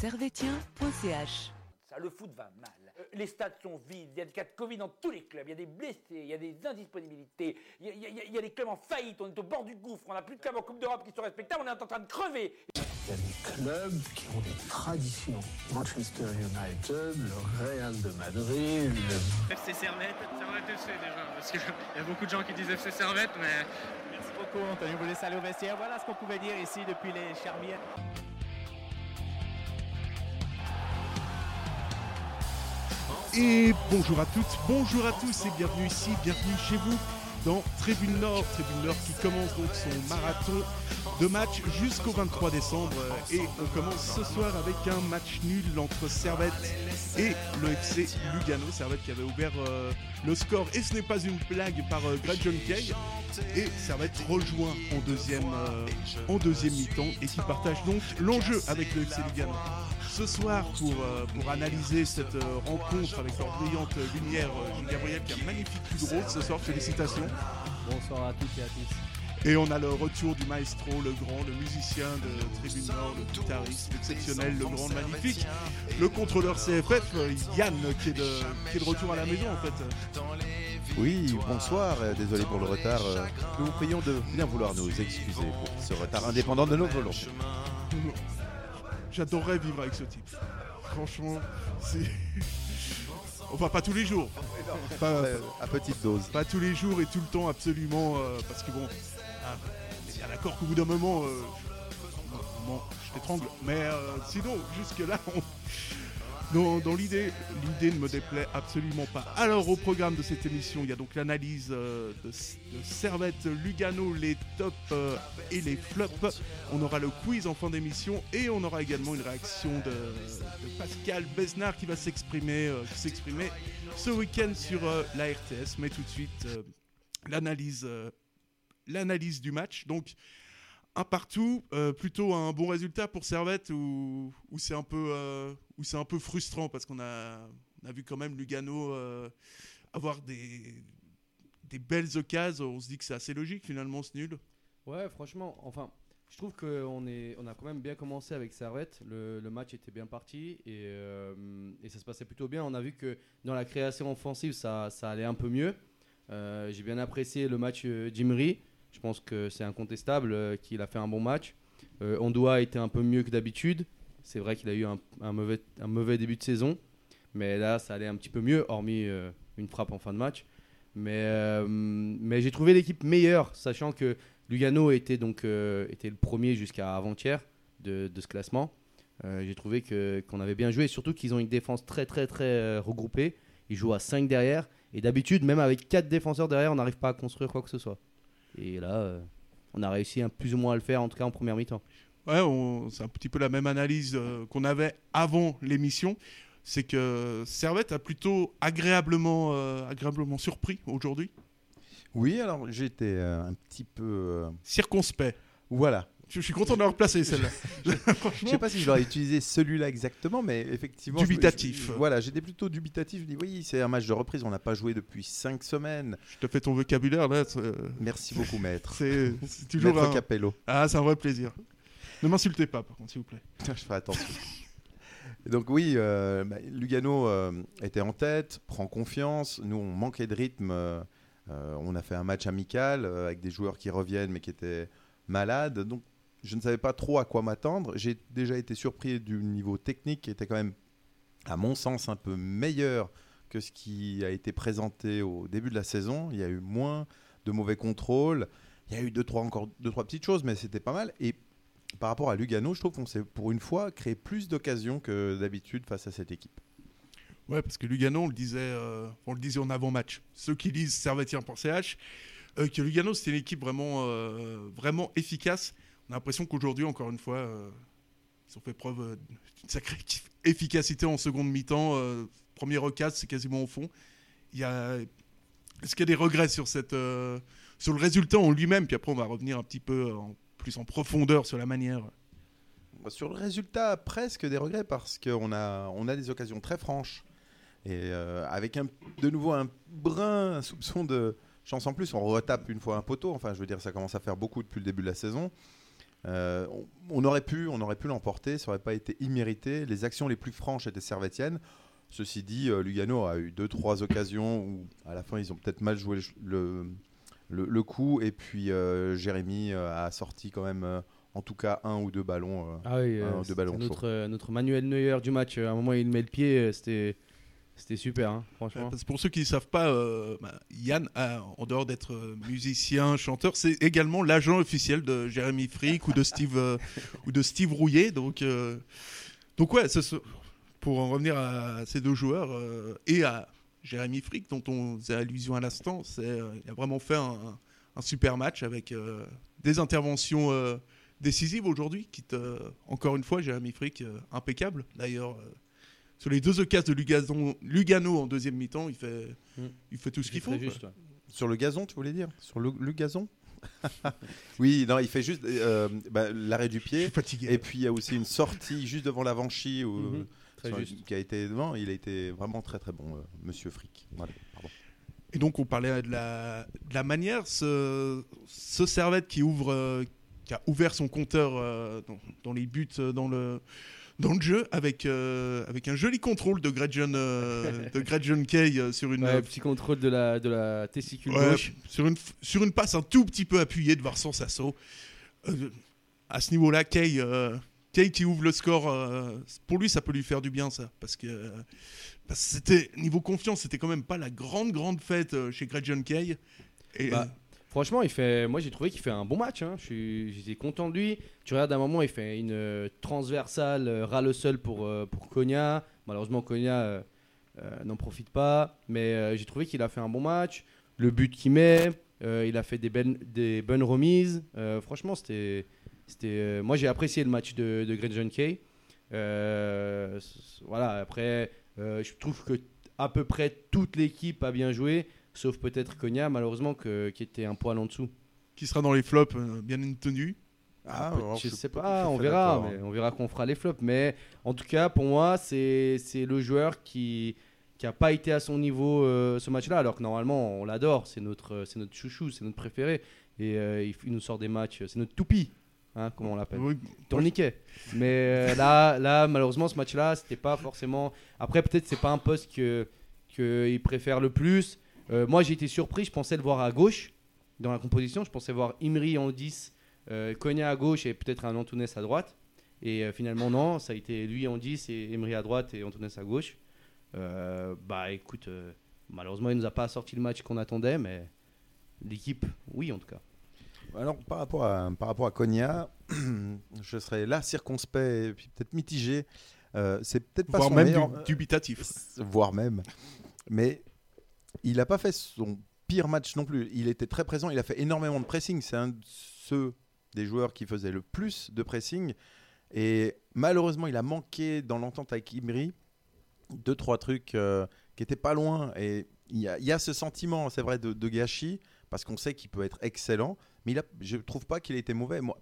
servetien.ch Ça, le foot va mal. Euh, Les stades sont vides, il y a des cas de Covid dans tous les clubs, il y a des blessés, il y a des indisponibilités, il y a, il y a- il y a des clubs en faillite, on est au bord du gouffre, on n'a plus de clubs en Coupe d'Europe qui sont respectables, on est en train de crever. Il y a des clubs qui ont des traditions. Manchester United, le Real de Madrid, le FC Servette, Servette FC déjà, parce qu'il y a beaucoup de gens qui disent FC Servette, mais Merci beaucoup, Antonio. Vous laisse aller au vestiaire. Voilà ce qu'on pouvait dire ici depuis les Charmières. Et bonjour à toutes, bonjour à tous et bienvenue ici, bienvenue chez vous dans Tribune Nord, Tribune Nord qui commence donc son marathon de matchs jusqu'au 23 décembre. Et on commence ce soir avec un match nul entre Servette et le Lugano, Servette qui avait ouvert euh, le score. Et ce n'est pas une blague par euh, Greg John Kay et Servette rejoint en deuxième, euh, en deuxième mi-temps et qui partage donc l'enjeu avec le Lugano ce soir pour, euh, pour analyser cette euh, rencontre avec leur brillante lumière. euh, Gilles Gabriel qui a un magnifique pull rose ce soir, félicitations. Bonsoir à toutes et à tous. Et on a le retour du maestro, le grand, le musicien de Tribune Nord, le guitariste, l'exceptionnel, le grand, le magnifique, le contrôleur CFF, Yann, qui est, de, qui est de retour à la maison en fait. Oui, bonsoir, désolé pour le retard. Nous vous prions de bien vouloir nous excuser pour ce retard indépendant de nos volontés. J'adorerais vivre avec ce type. Franchement, c'est. Enfin, pas tous les jours. Pas, Euh, à petite dose. pas tous les jours et tout le temps absolument euh, parce que bon ah, on est bien d'accord qu'au bout d'un moment euh, je- bon, je t'étrangle mais euh, sinon jusque là dans, dans l'idée l'idée ne me déplaît absolument pas alors au programme de cette émission il y a donc l'analyse euh, de, Servette Lugano les tops euh, et les flops on aura le quiz en fin d'émission et on aura également une réaction de, Pascal Besnard qui va s'exprimer euh, ce week-end sur la RTS. Mais tout de suite, l'analyse, l'analyse du match. Donc, un partout, euh, plutôt un bon résultat pour Servette ou, ou c'est un peu, euh, un peu frustrant parce qu'on a, on a vu quand même Lugano euh, avoir des, des belles occasions. On se dit que c'est assez logique finalement ce nul. Ouais, franchement, enfin, je trouve qu'on on a quand même bien commencé avec Servette. Le, match était bien parti et, et ça se passait plutôt bien. On a vu que dans la création offensive, ça, ça allait un peu mieux. J'ai bien apprécié le match Jimry. Je pense que c'est incontestable euh, qu'il a fait un bon match. Euh, Ondoa a été un peu mieux que d'habitude. C'est vrai qu'il a eu un, mauvais, début de saison. Mais là, ça allait un petit peu mieux, hormis euh, une frappe en fin de match. Mais, j'ai trouvé l'équipe meilleure, sachant que Lugano était donc était le premier jusqu'à avant-hier de, ce classement. J'ai trouvé qu'on avait bien joué, surtout qu'ils ont une défense très très très regroupée. Ils jouent à 5 derrière et d'habitude même avec 4 défenseurs derrière, on n'arrive pas à construire quoi que ce soit. Et là, euh, on a réussi un, plus ou moins à le faire, en tout cas en première mi-temps. Ouais, on- c'est un petit peu la même analyse euh, qu'on avait avant l'émission. C'est que Servette a plutôt agréablement, euh, agréablement surpris aujourd'hui. Oui, alors j'étais euh, un petit peu. euh, Circonspect. Voilà. Je, suis content d'avoir placé celle-là. Je Franchement, sais pas si je dois utiliser celui-là exactement, mais effectivement. Dubitatif. je- voilà, j'étais plutôt dubitatif. Je dis oui, c'est un match de reprise. On n'a pas joué depuis 5 semaines. je te fais ton vocabulaire là. Merci beaucoup, maître. C'est toujours Maître un... Capello. Ah, c'est un vrai plaisir. Ne m'insultez pas, par contre, s'il vous plaît. je ferai attention. Donc oui, euh, bah, Lugano euh, était en tête, prend confiance. Nous, on manquait de rythme. euh, on a fait un match amical avec des joueurs qui reviennent mais qui étaient malades. Donc je ne savais pas trop à quoi m'attendre. J'ai déjà été surpris du niveau technique qui était quand même, à mon sens, un peu meilleur que ce qui a été présenté au début de la saison. Il y a eu moins de mauvais contrôles. Il y a eu deux, trois, encore deux, trois petites choses, mais c'était pas mal. Et par rapport à Lugano, je trouve qu'on s'est pour une fois créé plus d'occasions que d'habitude face à cette équipe. Ouais, parce que Lugano, on le disait, euh, on le disait en avant-match. Ceux qui lisent servetien.ch, euh, que Lugano, c'était une équipe vraiment, euh, vraiment efficace. On a l'impression qu'aujourd'hui, encore une fois, euh, ils ont fait preuve euh, d'une sacrée efficacité en seconde mi-temps. Euh, premier recas, c'est quasiment au fond. A... Est-ce qu'il y a des regrets euh, sur le résultat en lui-même? Puis après, on va revenir un petit peu plus en profondeur sur la manière. Sur le résultat, presque des regrets parce qu'on a, des occasions très franches. Et avec de nouveau un brin, un soupçon de chance en plus, on retape une fois un poteau. Enfin, je veux dire, ça commence à faire beaucoup depuis le début de la saison. Euh, on, aurait pu, on aurait pu l'emporter, ça aurait pas été immérité. Les actions les plus franches étaient servétiennes. Ceci dit, euh, Lugano a eu deux, trois occasions où à la fin ils ont peut-être mal joué le, le, coup. Et puis euh, Jérémy a sorti quand même, en tout cas, un ou deux ballons. Ah oui, deux ballons notre, notre Manuel Neuer du match. À un moment, il met le pied, c'était c'était super, hein, franchement. Parce que pour ceux qui ne savent pas, euh, bah, Yann, a- en dehors d'être euh, musicien, chanteur, c'est également l'agent officiel de Jérémy Frick ou de Steve, euh, ou de Steve Rouillet. Donc, euh, donc ouais, pour en revenir à ces deux joueurs euh, et à Jérémy Frick, dont on faisait allusion à l'instant, euh, il a vraiment fait un, un super match avec euh, des interventions euh, décisives aujourd'hui. Quitte, euh, encore une fois, Jérémy Frick, euh, impeccable. D'ailleurs, euh, sur les deux occasions de Lugano, Lugano en deuxième mi-temps, il fait, Mm. il fait tout ce qu'il faut. Juste, ouais. Sur le gazon, tu voulais dire? Sur le, le gazon? Oui, non, il fait juste euh, bah, l'arrêt du pied. fatigué. Et puis il y a aussi une sortie juste devant la Vanchy où, très sur- juste. qui a été non, il a été vraiment très très bon, euh, Monsieur Frick. Voilà. Et donc on parlait de la, de la manière, ce, ce Servette qui ouvre, euh, qui a ouvert son compteur euh, dans, dans les buts, euh, dans le, dans le jeu, avec, euh, avec un joli contrôle de Gretchen, euh, de Gretchen Kay euh, sur une, Ouais, petit contrôle de la, de la testicule Ouais, gauche. sur, une, sur une passe un tout petit peu appuyée de Vincent Sasso. Euh, à ce niveau-là, Kay, Kay qui ouvre le score, pour lui, ça peut lui faire du bien, ça. Parce que, c'était, niveau confiance, c'était quand même pas la grande, grande fête chez Gretchen Kay. Et, Bah, Franchement, il fait, moi j'ai trouvé qu'il fait un bon match. hein. J'étais content de lui. Tu regardes à un moment, il fait une euh, transversale euh, ras le pour, euh, pour Konya. Malheureusement, Konya euh, euh, n'en profite pas. Mais j'ai trouvé qu'il a fait un bon match. Le but qu'il met, il a fait des, ben- des bonnes remises. Franchement, c'était. moi j'ai apprécié le match de, de Greg John Kay. Voilà, après, je trouve que à peu près toute l'équipe a bien joué. Sauf peut-être Konya, malheureusement, que- qui était un poil en dessous. qui sera dans les flops, euh, bien entendu. Ah, alors, je sais pas, on fait verra. Mais on verra qu'on fera les flops. Mais en tout cas, pour moi, c'est le joueur qui qui a pas été à son niveau euh, ce match-là, alors que normalement on l'adore. C'est notre c'est notre chouchou, c'est notre préféré. Et euh, il, il nous sort des matchs, c'est notre toupie, hein, comme on l'appelle. Oui, Tourniquet. Mais euh, là, là, malheureusement, ce match-là, c'était pas forcément. Après, peut-être c'est pas un poste que qu'il préfère le plus. Euh, moi, j'ai été surpris. Je pensais le voir à gauche dans la composition. Je pensais voir Imri en 10, euh, Konya à gauche et peut-être un Antunes à droite. Et euh, finalement, non. Ça a été lui en 10 et Imri à droite et Antunes à gauche. Euh, bah, écoute, euh, malheureusement, il nous a pas sorti le match qu'on attendait, mais l'équipe, oui, en tout cas. Alors, par rapport à, par rapport à Konya, je serais là circonspect et puis peut-être mitigé. Euh, c'est peut-être pas voire son même meilleur, du- dubitatif. voire même. Mais il n'a pas fait son pire match non plus. Il était très présent, il a fait énormément de pressing. C'est un de ceux des joueurs qui faisait le plus de pressing. Et malheureusement, il a manqué dans l'entente avec Imri deux, trois trucs euh, qui étaient pas loin. Et il y a, a ce sentiment, c'est vrai, de, gâchis, parce qu'on sait qu'il peut être excellent. Mais a, je ne trouve pas qu'il ait été mauvais. Moi,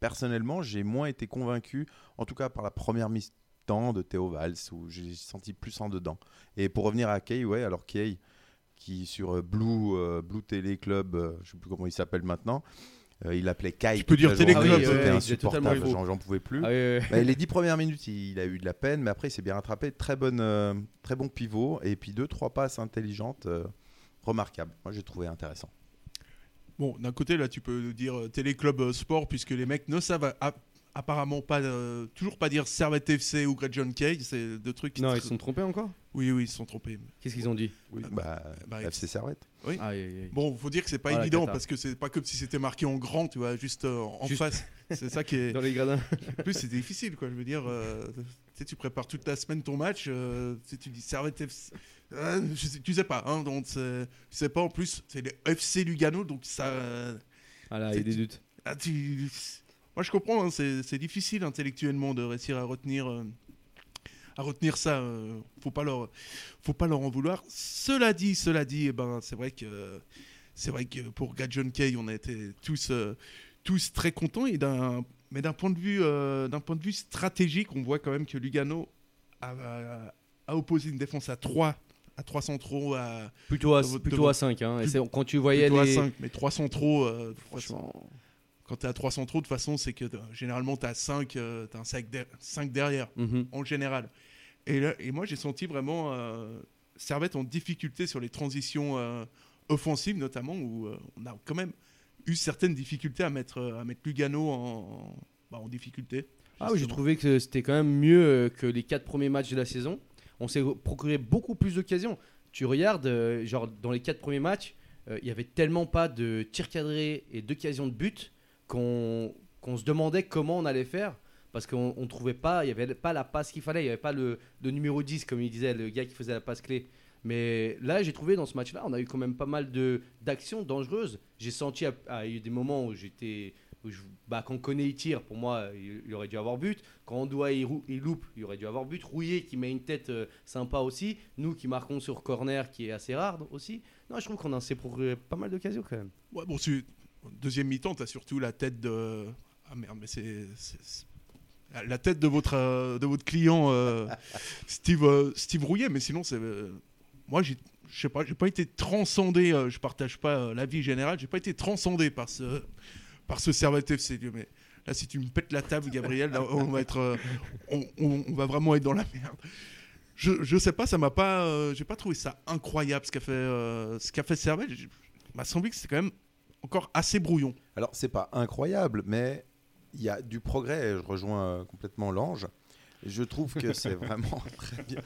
personnellement, j'ai moins été convaincu, en tout cas par la première mi-temps de Théo Valls, où j'ai senti plus en dedans. Et pour revenir à Kay, ouais, alors Kay, qui sur euh, Blue, euh, Blue Télé Club, euh, je sais plus comment il s'appelle maintenant, euh, il appelait Kai. Tu peux dire toute la Télé journée, Club, C'était insupportable, j'en j'en pouvais plus. Ah oui, oui, oui. Bah, les dix premières minutes, il, il a eu de la peine, mais après, il s'est bien rattrapé. Très, bonne, euh, très bon pivot. Et puis deux, trois passes intelligentes, euh, remarquables. Moi, j'ai trouvé intéressant. Bon, d'un côté, là, tu peux dire Téléclub Sport, puisque les mecs ne savent apparemment pas, euh, toujours pas dire Servette FC ou Great John Kay. C'est deux trucs qui. Non, ils se sont trompés encore? Oui, oui, ils se sont trompés. Qu'est-ce qu'ils ont dit? Oui, Ah, bah, bah, FC Servette. Aïe, aïe, aïe. Bon, faut dire que c'est pas Ah, évident parce que c'est pas comme si c'était marqué en grand, tu vois, juste euh, en Juste- face. C'est ça qui est. Dans les gradins. En plus, c'est difficile, quoi. Je veux dire, euh, tu sais, tu prépares toute la semaine ton match, euh, tu sais, tu dis Servette FC. euh, je sais- tu sais pas, hein, donc c'est- tu sais pas en plus, c'est le FC Lugano, donc ça. euh, Ah là, il y a des doutes. ah, tu- Moi, je comprends, hein, c'est difficile intellectuellement de réussir à retenir, euh, à retenir ça. euh, faut pas leur, faut pas leur en vouloir. Cela dit, cela dit, eh ben, c'est vrai que, c'est vrai que pour Gadjon Kay, on a été tous, euh, tous très contents. Et d'un, mais d'un point de vue, euh, d'un point de vue stratégique, on voit quand même que Lugano a, a- a opposé une défense à 3 à 3 centraux, à, Plutôt à, Devant- plutôt devant- à 5. Hein. C'est- quand tu voyais plutôt à les. 5, mais 3 centraux, euh, Franchement. Quand tu es à 3 centraux, de toute façon, c'est que t'as- généralement, tu as 5, un 5, derrière, Mhm. en général. Et, là, et moi, j'ai senti vraiment euh, Servette en difficulté sur les transitions euh, offensives, notamment, où euh, on a quand même eu certaines difficultés à mettre, euh, à mettre Lugano en, bah, en difficulté. Ah oui, j'ai trouvé que c'était quand même mieux euh, que les quatre premiers matchs de la saison. On s'est procuré beaucoup plus d'occasions. Tu regardes, euh, genre dans les quatre premiers matchs, euh, il y avait tellement pas de tirs cadrés et d'occasions de but qu'on se demandait comment on allait faire. Parce qu'on ne trouvait pas, il n'y avait pas la passe qu'il fallait, il n'y avait pas le, numéro 10, comme il disait, le gars qui faisait la passe clé. Mais là, j'ai trouvé dans ce match-là, on a eu quand même pas mal d'actions dangereuses. J'ai senti, il y a eu des moments où j'étais. Bah, quand Koné il tire, pour moi, il, aurait dû avoir but. Quand on doit il, il loupe, il aurait dû avoir but. Rouillé qui met une tête euh, sympa aussi. Nous qui marquons sur corner, qui est assez rare aussi. Non, je trouve qu'on a s'est procuré pas mal d'occasions quand même. Ouais, bon, deuxième mi-temps, tu as surtout la tête de. Ah merde, mais c'est. La tête de votre, euh, de votre client, euh, Steve, euh, Steve Rouillet, mais sinon, c'est. moi, j'ai. Je sais pas, j'ai pas été transcendé, euh, je partage pas euh, l'avis général, j'ai pas été transcendé par ce, par ce Servette FC. Mais là, si tu me pètes la table, Gabriel, là, on va être, euh, on, on- on va vraiment être dans la merde. Je, je sais pas, ça m'a pas, j'ai pas trouvé ça incroyable ce qu'a fait, ce qu'a fait Servette. Il m'a semblé que c'était quand même encore assez brouillon. Alors, c'est pas incroyable, mais il y a du progrès. Je rejoins euh, complètement l'ange. Je trouve que c'est vraiment très bien.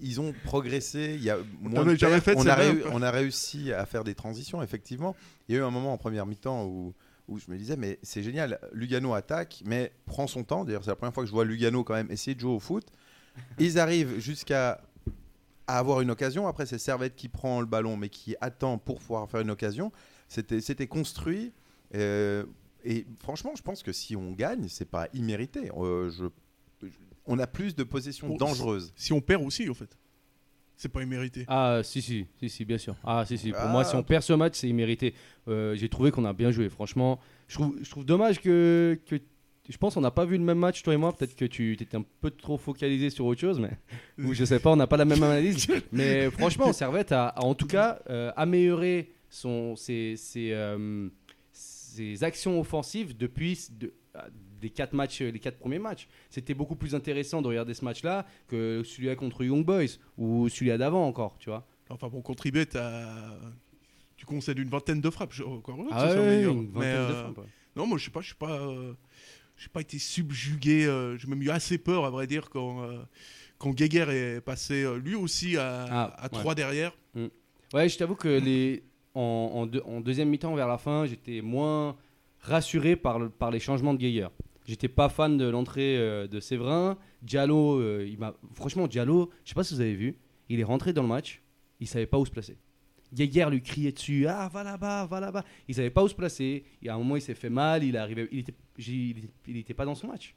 Ils ont progressé. Il y a moins de jamais fait on, a on réussi à faire des transitions, effectivement. Il y a eu un moment en première mi-temps où, où je me disais, mais c'est génial. Lugano attaque, mais prend son temps. D'ailleurs, c'est la première fois que je vois Lugano quand même essayer de jouer au foot. Ils arrivent jusqu'à à avoir une occasion. Après, c'est Servette qui prend le ballon, mais qui attend pour pouvoir faire une occasion. C'était construit. euh, et franchement, je pense que si on gagne, c'est pas immérité. Euh, je, je- on a plus de possessions Bon, dangereuses. Si on perd aussi, en fait. C'est pas immérité. Ah, si, si, si, si, bien sûr. Ah, si, si. Pour Ah. moi, si on perd ce match, c'est immérité. Euh, J'ai trouvé qu'on a bien joué, franchement. Je trouve, je trouve dommage que, que. Je pense qu'on n'a pas vu le même match, toi et moi. Peut-être que tu étais un peu trop focalisé sur autre chose, mais. Ou je sais pas, on n'a pas la même analyse. mais franchement, Servette a, a en tout cas euh, amélioré son, ses, ses, euh, ses actions offensives depuis de- des quatre matchs, les quatre premiers matchs. C'était beaucoup plus intéressant de regarder ce match-là que celui-là contre Young Boys ou celui-là d'avant encore, tu vois. Enfin bon, contribuer, t'as- tu concèdes une vingtaine de frappes. Encore Ah ouais, meilleur. une vingtaine Mais, de euh, frappes, ouais. Non, moi je sais pas, je suis pas, euh, j'ai pas été subjugué. euh, j'ai même eu assez peur, à vrai dire, quand euh, quand Geiger est passé euh, lui aussi à, Ah, à 3 derrière. Ouais, je t'avoue que les... en, en deux- en deuxième mi-temps, vers la fin, j'étais moins rassuré par, le- par les changements de Geiger. J'étais pas fan de l'entrée euh, de Séverin. Diallo, euh, franchement, Diallo, je sais pas si vous avez vu, il est rentré dans le match, il savait pas où se placer. Geiger lui criait dessus, ah va là-bas, va là-bas. Il savait pas où se placer. Et à un moment, il s'est fait mal. Il arrivé, il il pas dans son match.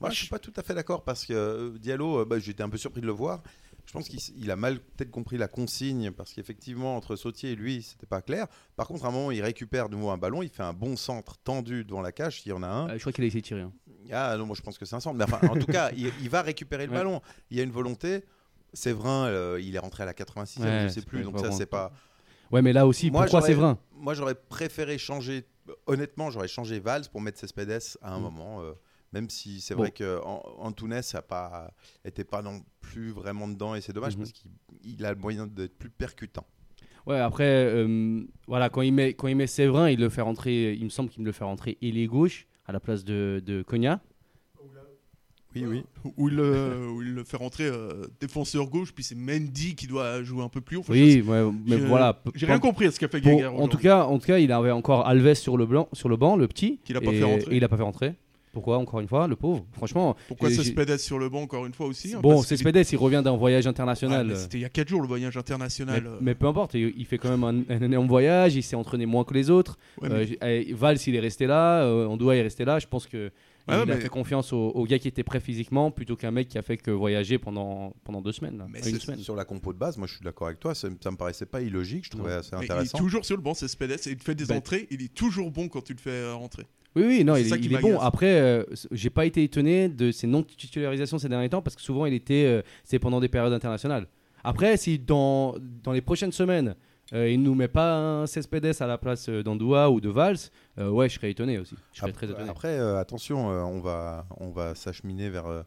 Moi, je suis pas tout à fait d'accord parce que euh, Diallo, bah, j'étais un peu surpris de le voir. Je pense qu'il a mal peut-être compris la consigne parce qu'effectivement, entre Sautier et lui, c'était pas clair. Par contre, à un moment, il récupère de nouveau un ballon, il fait un bon centre tendu devant la cage, s'il y en a un. Euh, je crois qu'il a essayé de tirer. hein. Ah non, moi je pense que c'est un centre. Mais enfin, en tout cas, il, il va récupérer le Ouais. ballon. Il y a une volonté. Séverin, euh, il est rentré à la 86e, Ouais, je sais c'est plus. Donc ça, c'est pas. Ouais, mais là aussi, Moi, pourquoi Séverin? Moi, j'aurais préféré changer. Honnêtement, j'aurais changé Valls pour mettre Cespedes à un Mm. moment. euh, même si c'est Bon. vrai que An- Antunes a pas était pas non plus vraiment dedans et c'est dommage Mhm. parce qu'il il a le moyen d'être plus percutant. Ouais, après, euh, voilà, quand il, met, quand il met Séverin, il le fait rentrer, il me semble qu'il me le fait rentrer ailier gauche à la place de, de Cogna. Oui, oui. Où il, le- où il le fait rentrer euh, défenseur gauche, puis c'est Mendy qui doit jouer un peu plus haut. Enfin, Oui, ouais, mais voilà. J'ai rien compris à ce qu'a fait bon, Geiger. en, tout cas, en tout cas, il avait encore Alves sur le, blanc, sur le banc, le petit. Qu'il a pas fait rentrer. et il a pas fait rentrer. Pourquoi, encore une fois, le pauvre Franchement, Pourquoi Cespedes sur le banc encore une fois aussi hein, bon, Cespedes, il revient d'un voyage international. C'était il y a 4 jours le voyage international. mais peu importe, il, il fait quand même un, un énorme voyage, il s'est entraîné moins que les autres. Ouais, mais- Euh, Valls, il est resté là, euh, Andoua est resté là. Je pense que Ouais, il a mais- fait confiance au, au gars qui était prêt physiquement plutôt qu'un mec qui a fait que voyager pendant, pendant deux semaines. là. Mais une semaine. Sur la compo de base, moi je suis d'accord avec toi, ça, ça me paraissait pas illogique, je trouvais Non. assez mais il est intéressant. toujours sur le banc, c'est Cespedes, et il fait des Bah- entrées. Il est toujours bon quand tu le fais rentrer. Oui, oui, non, il, est- qui il est bon. Après, euh, j'ai pas été étonné de ses non-titularisations ces derniers temps parce que souvent il était, euh, c'est pendant des périodes internationales. Après, si dans, dans les prochaines semaines, euh, il nous met pas un Cespedes à la place euh, d'Andoua ou de Valls, euh, ouais, je serais étonné aussi. Je serais très Après, étonné. après, euh, attention, euh, on va, on va s'acheminer vers euh,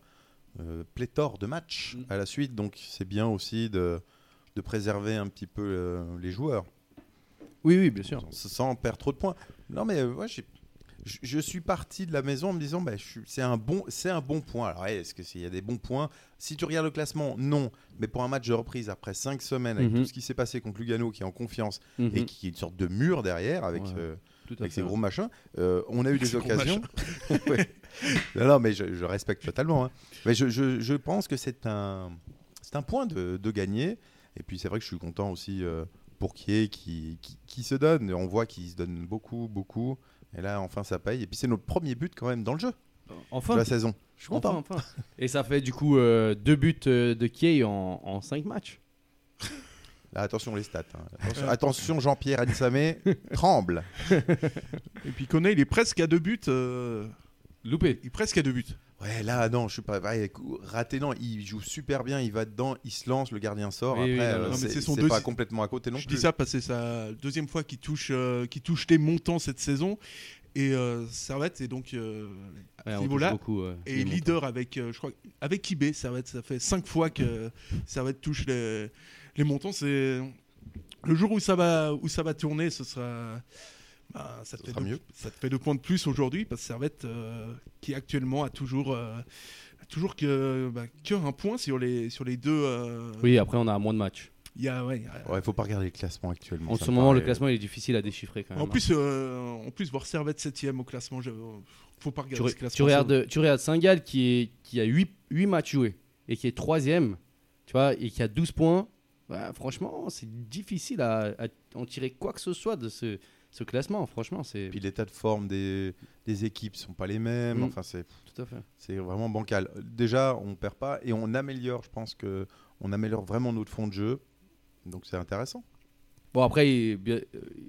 euh, pléthore de matchs Mm. à la suite, donc c'est bien aussi de, de préserver un petit peu euh, les joueurs Oui, oui, bien sûr. sans- sans perdre trop de points. Non, mais euh, ouais, j'ai- je, je suis parti de la maison en me disant, bah, c'est un bon, c'est un bon point. Alors, est-ce que s'il y a des bons points? Si tu regardes le classement, non. Mais pour un match de reprise après 5 semaines, avec Mhm. tout ce qui s'est passé contre Lugano, qui est en confiance Mhm. et qui est une sorte de mur derrière avec. Ouais. euh, avec ces gros machins. Euh, on a eu des occasions. Ouais. Non, non, mais je, je respecte totalement. hein. Mais je, je- je pense que c'est un, c'est un point de, de gagner. Et puis c'est vrai que je suis content aussi euh, pour qui, qui, qui se donne. On voit qu'il se donne beaucoup, beaucoup. Et là, enfin, ça paye. Et puis c'est notre premier but quand même dans le jeu Enfin, de la saison. Je suis content. enfin. Et ça fait du coup euh, deux buts euh, de Kiei en, en cinq matchs. Là, attention les stats. hein. Attention, attention, Jean-Pierre Ansamé tremble. Et puis Koné, il est presque à deux buts. euh, Loupé. Il est presque à deux buts. Ouais, là, non, je suis pas. ouais, raté, non. Il joue super bien. Il va dedans, il se lance, le gardien sort. Oui, oui, Après, non, euh, c'est pas complètement à côté non je plus. dis ça parce que c'est sa deuxième fois qu'il touche, euh, qu'il touche les montants cette saison. Et euh, Servette est donc euh, Ouais, ce on niveau-là, euh, montants. leader avec, euh, je crois, avec IB. Servette, ça fait cinq fois que Servette touche les, les montants. C'est le jour où ça va, où ça va tourner, ce sera. Bah, ça, te fait deux, mieux. ça te fait deux points de plus aujourd'hui parce que Servette, euh, qui actuellement a toujours, euh, a toujours que, bah, que un point sur les, sur les deux. euh, Oui, après on a moins de matchs. il y a, ouais, Ouais, faut pas regarder les classements actuellement. En ce me moment, le classement il est difficile à déchiffrer quand même. En hein. plus, euh, en plus, voir Servette 7ème au classement, je... faut pas tu, regarder re- ce classement. tu regardes, tu regardes Saint-Gall qui, est, qui a 8, matchs joués et qui est troisième, tu vois, et qui a 12 points. Bah, franchement, c'est difficile à, à en tirer quoi que ce soit de ce, ce classement. Franchement, c'est Puis l'état de forme des, des équipes sont pas les mêmes. Mm. Enfin, c'est tout à fait. c'est vraiment bancal. Déjà, on perd pas et on améliore. Je pense que on améliore vraiment notre fond de jeu. Donc c'est intéressant. Bon, après, il, euh,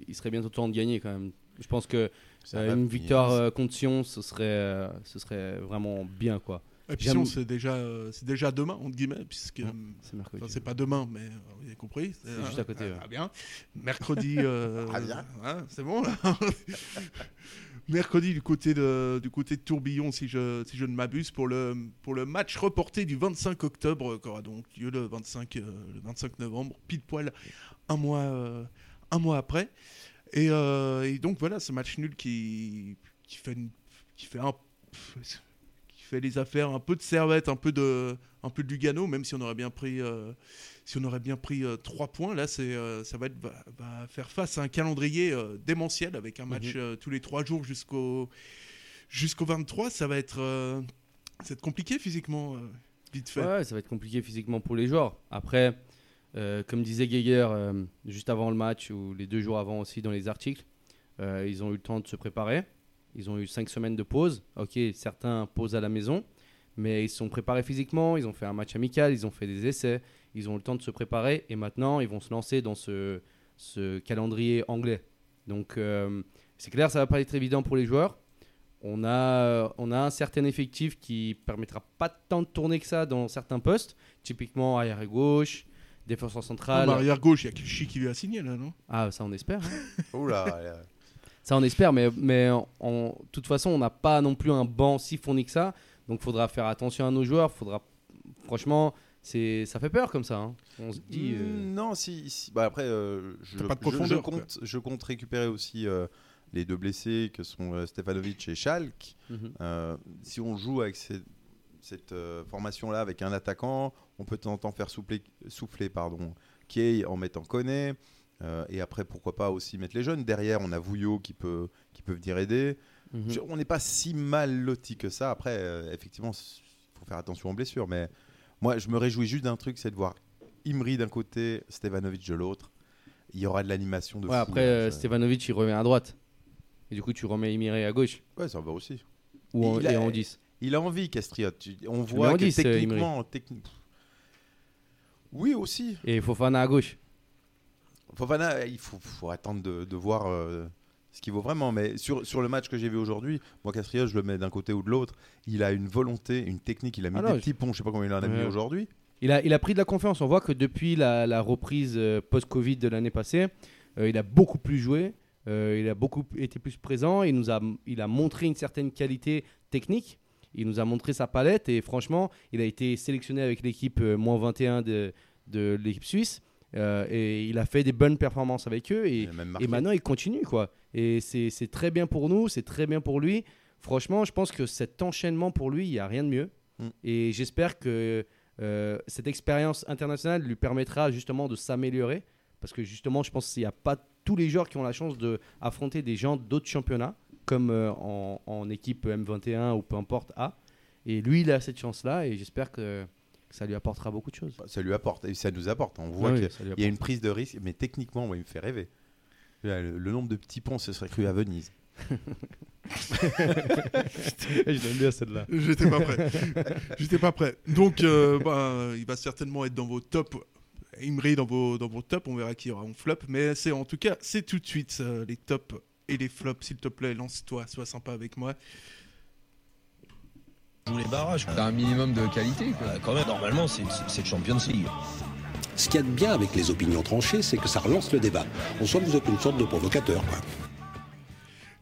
il serait bientôt temps de gagner quand même. Je pense que euh, une victoire euh, contre Sion, ce serait, euh, ce serait vraiment bien, quoi. Et puis J'aime- Sion, c'est déjà, euh, c'est déjà demain, entre guillemets, puisque. Mm. euh, C'est mercredi. Enfin, c'est pas demain, mais euh, vous avez compris. C'est juste à côté, ouais. Ah, bien. Mercredi. euh, Ah, bien. hein, c'est bon là. Mercredi du côté de du côté de Tourbillon, si je si je ne m'abuse, pour le pour le match reporté du 25 octobre, qui aura donc lieu le 25 euh, le 25 novembre, pile poil un mois un mois après. Et, et donc voilà, ce match nul qui qui fait une- qui fait un fait les affaires un peu de Servette, un peu de un peu de Lugano, même si on aurait bien pris euh, si on aurait bien pris 3 points, là, c'est, euh, ça va, être, faire face à un calendrier euh, démentiel avec un match Mhm. euh, tous les 3 jours jusqu'au, jusqu'au 23. Ça va être, euh, ça va être compliqué physiquement, euh, vite fait. Ouais, ça va être compliqué physiquement pour les joueurs. Après, euh, comme disait Geiger euh, juste avant le match ou les deux jours avant aussi dans les articles, euh, ils ont eu le temps de se préparer. Ils ont eu cinq semaines de pause. Ok, certains posent à la maison, mais ils se sont préparés physiquement. Ils ont fait un match amical, ils ont fait des essais, ils ont eu le temps de se préparer et maintenant ils vont se lancer dans ce, ce calendrier anglais. Donc euh, c'est clair, ça va pas être évident pour les joueurs. On a, on a un certain effectif qui permettra pas tant de tourner que ça dans certains postes, typiquement arrière et gauche, défenseur Non, central. mais arrière gauche, il y a Clichy qui lui a signé là, non? Ah, ça on espère. hein. Oula. Ça on espère, mais, mais en, en toute façon, on n'a pas non plus un banc si fourni que ça. Donc faudra faire attention à nos joueurs. Faudra, franchement, c'est, ça fait peur comme ça. hein. On se dit. euh, Mm, Non, si. si- Bah après, euh, je, T'as pas de je- je profondeur, compte, je compte récupérer aussi euh, les deux blessés que sont euh, Stefanovic et Schalk. mhm. Euh, si on joue avec ces- cette euh, formation-là, avec un attaquant, on peut de temps en temps faire souffler, souffler pardon, Kay en mettant Koné. Euh, et après, pourquoi pas aussi mettre les jeunes. Derrière, on a Vouillot qui peut, qui peut venir aider. Mhm. On n'est pas si mal loti que ça. Après, euh, effectivement, il faut faire attention aux blessures. Mais moi, je me réjouis juste d'un truc, c'est de voir Imri d'un côté, Stevanovic de l'autre. Il y aura de l'animation de Ouais, fou, après, euh, Stevanovic il revient à droite. Et du coup, tu remets Imiré à gauche Ouais, ça va aussi. ou en, Il a- en 10. Il a envie, Castriot. On voit que 10, euh, techniquement... techni- Oui, aussi. Et Fofana à gauche. Fofana, il faut, faut attendre de, de voir euh, ce qu'il vaut vraiment. Mais sur, sur le match que j'ai vu aujourd'hui, moi, Castriot, je le mets d'un côté ou de l'autre. Il a une volonté, une technique. Il a mis Ah des non, petits ponts. Je sais pas comment il en a mis Ouais. aujourd'hui. Il a, il a pris de la confiance. On voit que depuis la, la reprise euh, post-Covid de l'année passée, euh, il a beaucoup plus joué. euh, il a beaucoup été plus présent. Il nous a, il a montré une certaine qualité technique. Il nous a montré sa palette. Et franchement, il a été sélectionné avec l'équipe euh, moins 21 de, de l'équipe suisse. Euh, et il a fait des bonnes performances avec eux. Et, et maintenant, il continue, quoi. Et c'est très bien pour nous, c'est très bien pour lui. Franchement, je pense que cet enchaînement pour lui, il n'y a rien de mieux. Mm. Et j'espère que euh, cette expérience internationale lui permettra justement de s'améliorer. Parce que justement, je pense qu'il n'y a pas tous les joueurs qui ont la chance d'affronter des gens d'autres championnats, comme euh, en, en équipe M21 ou peu importe A. Et lui, il a cette chance-là et j'espère que ça lui apportera beaucoup de choses. Ça lui apporte, et ça nous apporte. On voit Ah oui, qu'il y a une prise de risque, mais techniquement, moi, il me fait rêver. Le, le nombre de petits ponts, ce serait cru à Venise. je l'aime bien celle-là. J'étais pas prêt. J'étais pas prêt. Donc, euh, bah, il va certainement être dans vos tops. Imri dans vos, dans vos tops. On verra qui aura en flop. Mais c'est en tout cas, c'est tout de suite euh, les tops et les flops. S'il te plaît, lance-toi. Sois sympa avec moi. Les barrages. T'as un minimum de qualité. Quoi. Euh, quand même, normalement, c'est Champions League. Ce qu'il y a de bien avec les opinions tranchées, c'est que ça relance le débat. En somme, vous êtes une sorte de provocateur. Quoi.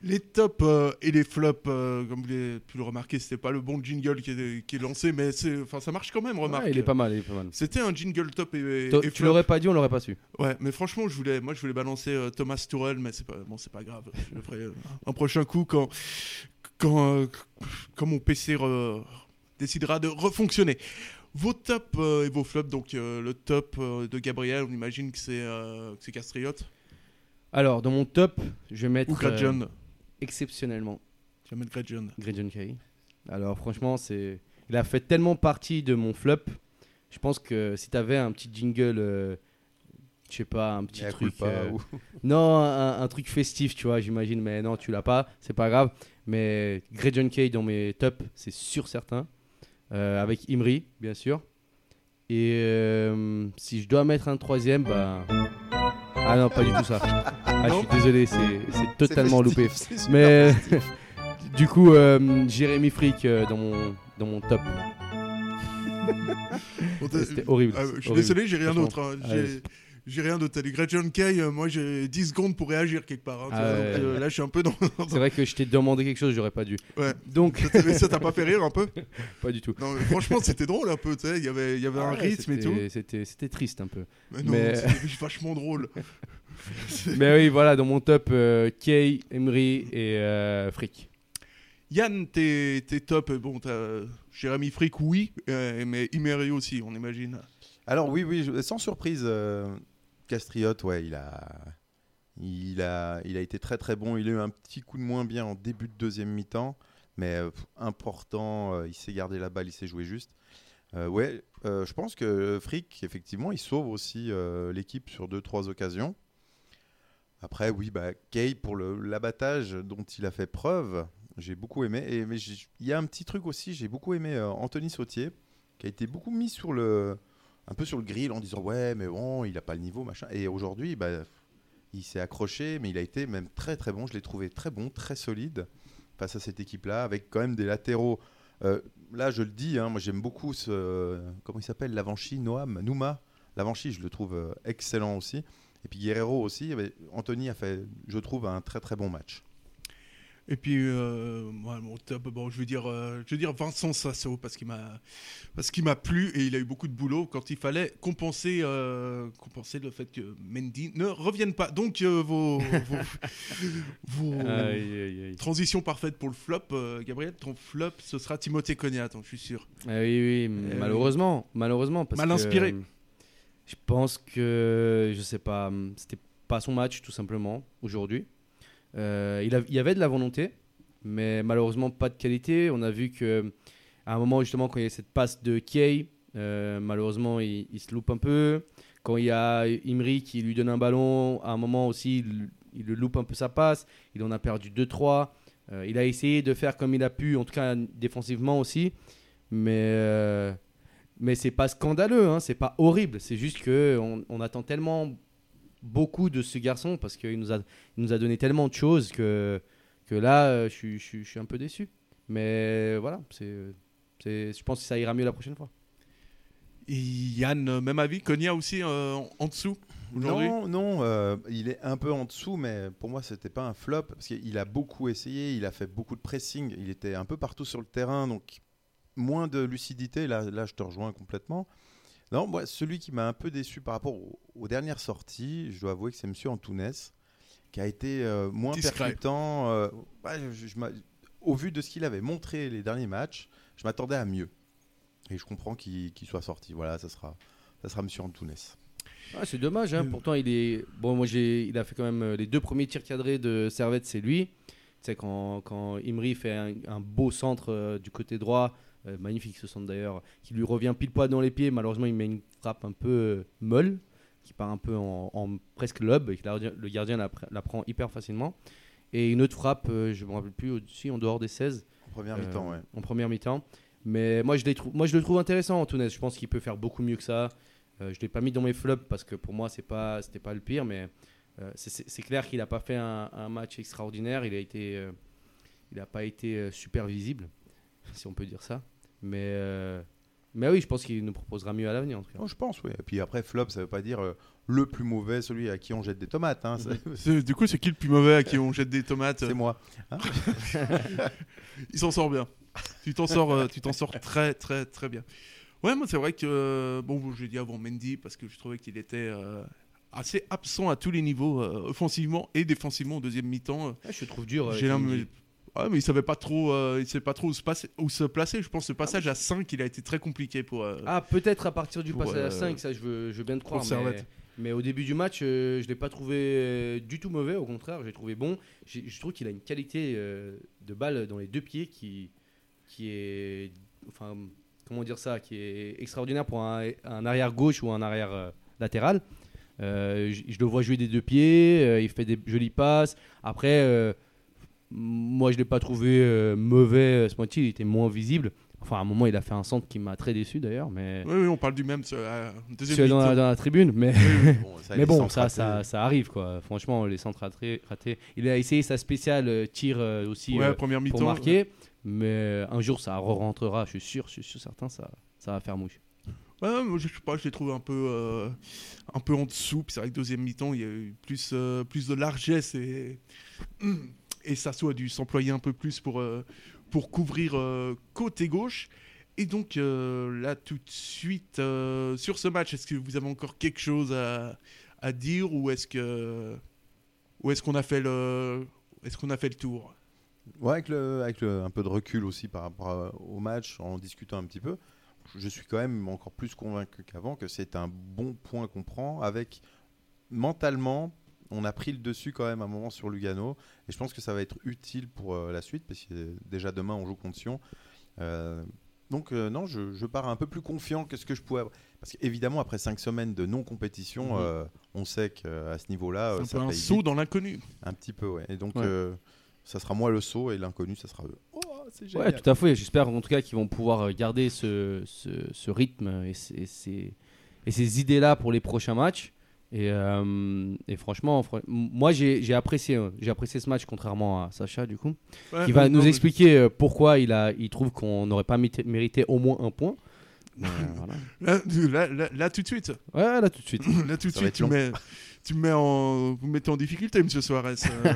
Les tops euh, et les flops, euh, comme vous l'avez pu le remarquer, c'était pas le bon jingle qui est, qui est lancé, mais c'est, enfin, ça marche quand même, remarque. Ouais, il est pas mal, il est pas mal. C'était un jingle top et, et Tu l'aurais pas dit, on l'aurait pas su. Ouais, mais franchement, je voulais, moi, je voulais balancer euh, Thomas Tourelle, mais c'est pas, bon, c'est pas grave. Je le ferai un prochain coup quand, quand, quand mon PC re- décidera de refonctionner. Vos tops et vos flops, donc le top de Gabriel, on imagine que c'est, que c'est Castriote Alors, dans mon top, je vais mettre ou exceptionnellement Tu vas mettre Gradjon. Gradjon Kay. Alors, franchement, c'est, il a fait tellement partie de mon flop. Je pense que si tu avais un petit jingle, euh, je sais pas, un petit truc. culpa, euh, ou- Non, un, un truc festif, tu vois, j'imagine, mais non, tu l'as pas, c'est pas grave. Mais Gradjon Kay dans mes tops, c'est sûr certain. Euh, avec Imri, bien sûr. Et euh, si je dois mettre un troisième, bah. Ah non, pas du tout ça. Ah, je suis désolé, c'est totalement loupé. Mais du coup, euh, Jérémy Frick euh, dans, mon, dans mon top. C'était horrible. Ah, je suis horrible. désolé, j'ai rien d'autre. hein. J'ai- rien d'autre. T'as dit Gretchen Kay, euh, moi j'ai 10 secondes pour réagir quelque part. hein, Ah vois, ouais. donc, euh, là, je suis un peu dans. C'est vrai que je t'ai demandé quelque chose, j'aurais pas dû. Ouais. Donc, Ça t'a- ça t'a pas fait rire un peu? Pas du tout. Non, franchement, c'était drôle un peu, tu sais. Il y avait, il y avait Ah un ouais, rythme et tout. c'était- triste un peu. Mais non, mais- c'était vachement drôle. Mais oui, voilà, dans mon top, euh, Kay, Emery et euh, Frick. Yann, t'es t'es top. Bon, t'as Jérémy Frick, oui, euh, mais Imery aussi, on imagine. Alors oui, oui, sans surprise, euh, Castriote, ouais, il a, il a, il a été très très bon. Il a eu un petit coup de moins bien en début de deuxième mi-temps, mais euh, important. euh, il s'est gardé la balle, il s'est joué juste. Euh, ouais, je pense que Frick, effectivement, il sauve aussi l'équipe sur deux trois occasions. Après, oui, bah, Kay pour l'abattage dont il a fait preuve, j'ai beaucoup aimé. Et mais il y a un petit truc aussi, j'ai beaucoup aimé Anthony Sautier, qui a été beaucoup mis sur le, un peu sur le grill en disant ouais, mais bon, il a pas le niveau, machin. Et aujourd'hui, bah, il s'est accroché, mais il a été même très très bon. Je l'ai trouvé très bon, très solide face à cette équipe-là, avec quand même des latéraux. Euh, là, je le dis, hein, moi j'aime beaucoup ce. Comment il s'appelle L'Avanchi, Noam, Nouma. L'Avanchi, je le trouve euh, excellent aussi. Et puis Guerrero aussi. mais Anthony a fait, je trouve, un très très bon match. Et puis, euh, top, bon, je veux dire, euh, je veux dire Vincent Sasso parce qu'il m'a, parce qu'il m'a plu et il a eu beaucoup de boulot quand il fallait compenser, euh, compenser le fait que Mendy ne revienne pas. Donc, euh, vos, vos, vos Aïe, aïe, aïe. transitions parfaites pour le flop, Gabriel. Ton flop, ce sera Timothée Cognat, je suis sûr. Ah oui, oui, malheureusement, malheureusement. Parce mal inspiré. je pense que, je sais pas, c'était pas son match tout simplement aujourd'hui. Euh, il, y avait de la volonté, mais malheureusement pas de qualité. On a vu que à un moment justement quand il y a cette passe de Kay, euh, malheureusement il, se loupe un peu. Quand il y a Imri qui lui donne un ballon, à un moment aussi il, le loupe un peu sa passe. Il en a perdu 2-3. Euh, il a essayé de faire comme il a pu, en tout cas défensivement aussi, mais mais c'est pas scandaleux, hein, c'est pas horrible. C'est juste que on, on attend tellement beaucoup de ce garçon parce qu'il nous a il nous a donné tellement de choses que que là euh, je suis- je suis je suis un peu déçu. Mais voilà, c'est c'est je pense que ça ira mieux la prochaine fois. Yann, euh, même avis. Konya aussi euh, en- en dessous aujourd'hui Non, non, euh, il est un peu en dessous, mais pour moi, c'était pas un flop parce qu'il a beaucoup essayé, il a fait beaucoup de pressing, il était un peu partout sur le terrain, donc moins de lucidité. Là, là je te rejoins complètement. Non, moi, celui qui m'a un peu déçu par rapport aux, aux dernières sorties, je dois avouer que c'est Monsieur Antunes, qui a été euh, moins Discret. percutant. euh, je- je au vu de ce qu'il avait montré les derniers matchs, je m'attendais à mieux. Et je comprends qu'il soit sorti. Voilà, ça sera, ça sera Monsieur Antunes. Ah, c'est dommage, hein. Mm. pourtant il est. Bon, moi j'ai, il a fait quand même euh, les deux premiers tirs cadrés de Servette, c'est lui. Tu sais, quand, quand Imri fait un, un beau centre euh, du côté droit, euh, magnifique ce centre d'ailleurs, qui lui revient pile poil dans les pieds, malheureusement il met une frappe un peu euh, molle, qui part un peu en, en presque lob, et que le gardien, le gardien la, pr- la prend hyper facilement. Et une autre frappe, euh, je me rappelle plus, au-dessus, en dehors des 16. En première mi-temps, ouais. En première mi-temps. Mais moi je, moi, je le trouve intéressant, Antunes. Je pense qu'il peut faire beaucoup mieux que ça. Euh, je ne l'ai pas mis dans mes flops parce que pour moi, ce pas, c'était pas le pire. Mais euh, c'est- clair qu'il n'a pas fait un, un match extraordinaire. Il n'a euh, pas été super visible, si on peut dire ça. Mais, euh, mais oui, je pense qu'il nous proposera mieux à l'avenir. En tout cas. Oh, je pense, oui. Et puis après, flop, ça veut pas dire euh, le plus mauvais, celui à qui on jette des tomates. hein. Du coup, c'est qui le plus mauvais à qui on jette des tomates C'est moi. Il s'en sort bien. Tu t'en sors, euh, tu t'en sors très très très bien. Ouais, moi c'est vrai que euh, bon, j'ai dit avant Mendy parce que je trouvais qu'il était euh, assez absent à tous les niveaux, euh, offensivement et défensivement au deuxième mi-temps. Ouais, je trouve dur. euh, J'ai. Ouais, mais il savait pas trop, euh, il savait pas trop où se, passer- où se placer. Je pense que ce passage à 5, il a été très compliqué pour. euh, Ah, peut-être à partir du pour, passage à euh, 5, ça je veux, je veux bien te croire. Mais, au début du match, euh, je l'ai pas trouvé euh, du tout mauvais, au contraire, j'ai trouvé bon. Je trouve qu'il a une qualité euh, de balle dans les deux pieds qui, qui est. Enfin, comment dire ça Qui est extraordinaire pour un, un arrière gauche ou un arrière euh, latéral. Euh, je, je le vois jouer des deux pieds, euh, il fait des jolies passes. Après, euh, moi je l'ai pas trouvé euh, mauvais euh, ce moitié, il était moins visible. Enfin, à un moment, il a fait un centre qui m'a très déçu d'ailleurs, mais. Oui, oui, on parle du même euh, deuxième Celui dans, la, mi-temps. dans la tribune, mais, Bon, ça, mais bon, ça, ratés. ça, ça arrive quoi. Franchement, les centres ratés. Il a essayé sa spéciale euh, tir euh, aussi Ouais, euh, première pour marquer, mais un jour ça rentrera, je suis sûr, je suis sûr certain, ça, ça va faire mouche. Ouais, moi, je sais pas, je l'ai trouvé un peu, euh, un peu en dessous. Puis c'est vrai que deuxième mi-temps, il y a eu plus, euh, plus de largesse et, et Sasso a dû s'employer un peu plus pour, euh, pour couvrir euh, côté gauche. Et donc euh, là, tout de suite, sur ce match, est-ce que vous avez encore quelque chose à, à dire ou est-ce que, ou est-ce qu'on a fait le, est-ce qu'on a fait le tour? Ouais, avec, le, avec un peu de recul aussi par rapport au match, en discutant un petit peu, je suis quand même encore plus convaincu qu'avant que c'est un bon point qu'on prend. Avec mentalement, on a pris le dessus quand même à un moment sur Lugano, et je pense que ça va être utile pour euh, la suite, parce que déjà demain on joue contre Sion. Euh, donc euh, non, je, je pars un peu plus confiant que ce que je pouvais. avoir. Parce qu'évidemment, après cinq semaines de non-compétition, Mhm. euh, on sait qu'à ce niveau-là, C'est euh, un ça peu un saut vite. dans l'inconnu. Un petit peu, ouais. Et donc, Ouais. euh, ça sera moi le saut et l'inconnu, ça sera eux. Oh, c'est Ouais, tout à fait. J'espère en tout cas qu'ils vont pouvoir garder ce, ce, ce rythme et, ces- ces, et ces idées-là pour les prochains matchs. Et, euh, et franchement, fr- moi j'ai apprécié, euh, j'ai apprécié ce match contrairement à Sacha du coup, Ouais, qui va non, nous mais- expliquer euh, pourquoi il, a, il trouve qu'on n'aurait pas mérité- au moins un point. Euh, voilà. Là, là, là- là, tout de suite. Ouais, là tout de suite. Là tout de suite, tu mets, tu me mets en, vous me mettez en difficulté, Monsieur Suarez. euh.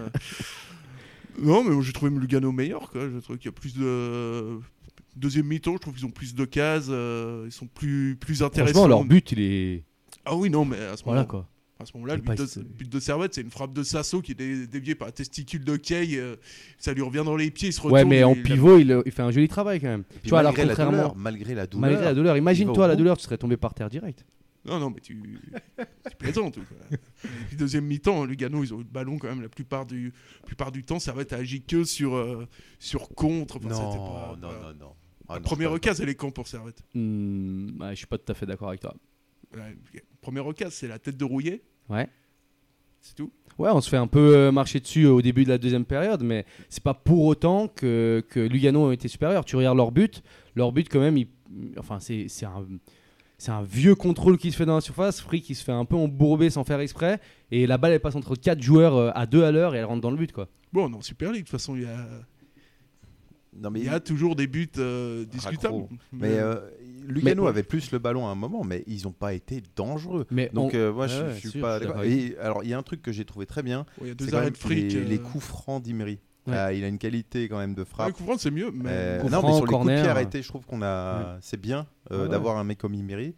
non, mais j'ai trouvé Lugano meilleur. Quoi. Je trouve qu'il y a plus de deuxième mi-temps. Je trouve qu'ils ont plus de cases. euh, ils sont plus plus intéressants. Franchement, leur but, il est. Ah oui, non, mais à ce Voilà moment, quoi. à ce moment-là, le but de, but de Servette, c'est une frappe de Sasso qui est dé- déviée par un testicule de Kay. euh, ça lui revient dans les pieds, il se retourne. Ouais, mais en pivot, il, il fait un joli travail quand même. Tu vois, alors malgré, la contrairement. douleur, malgré la douleur, Malgré la douleur, imagine-toi la douleur, tu serais tombé par terre direct. Non, non, mais tu, tu plaisantes. deuxième mi-temps, Lugano, ils ont eu le ballon quand même la plupart du, la plupart du temps. Servette a agi que sur, euh, sur contre. Enfin, Non, pas- non, voilà. non, non. Ah La non, première occasion, elle est quand pour Servette? Hmm, ouais, je suis pas tout à fait d'accord avec toi. Première occasion, c'est la tête de Rouillet. Ouais. C'est tout. Ouais, on se fait un peu euh, marcher dessus euh, au début de la deuxième période, mais c'est pas pour autant que, que Lugano a été supérieur. Tu regardes leur but, leur but quand même, il- enfin c'est un, c'est un vieux contrôle qui se fait dans la surface, Free qui se fait un peu embourber sans faire exprès, et la balle elle passe entre quatre joueurs euh, à deux à l'heure et elle rentre dans le but quoi. Bon, non, Super League, de toute façon, il y a. Non, mais il y a toujours des buts euh, discutables. Raccro. Mais euh, Lugano avait plus le ballon à un moment, mais ils n'ont pas été dangereux. Mais Donc on- euh, moi, Ouais, je, suis sûr, pas d'accord. Et alors, il y a un truc que j'ai trouvé très bien. Ouais, il y a c'est deux quand arrêts même de fric. les, euh, les coups francs d'Imery. Ouais. Ah, il a une qualité quand même de ouais, frappe. coup franc, c'est mieux. Mais... Euh, non, mais sur les coups de corner. pied arrêtés, je trouve qu'on a, c'est bien euh, d'avoir un mec comme Imery.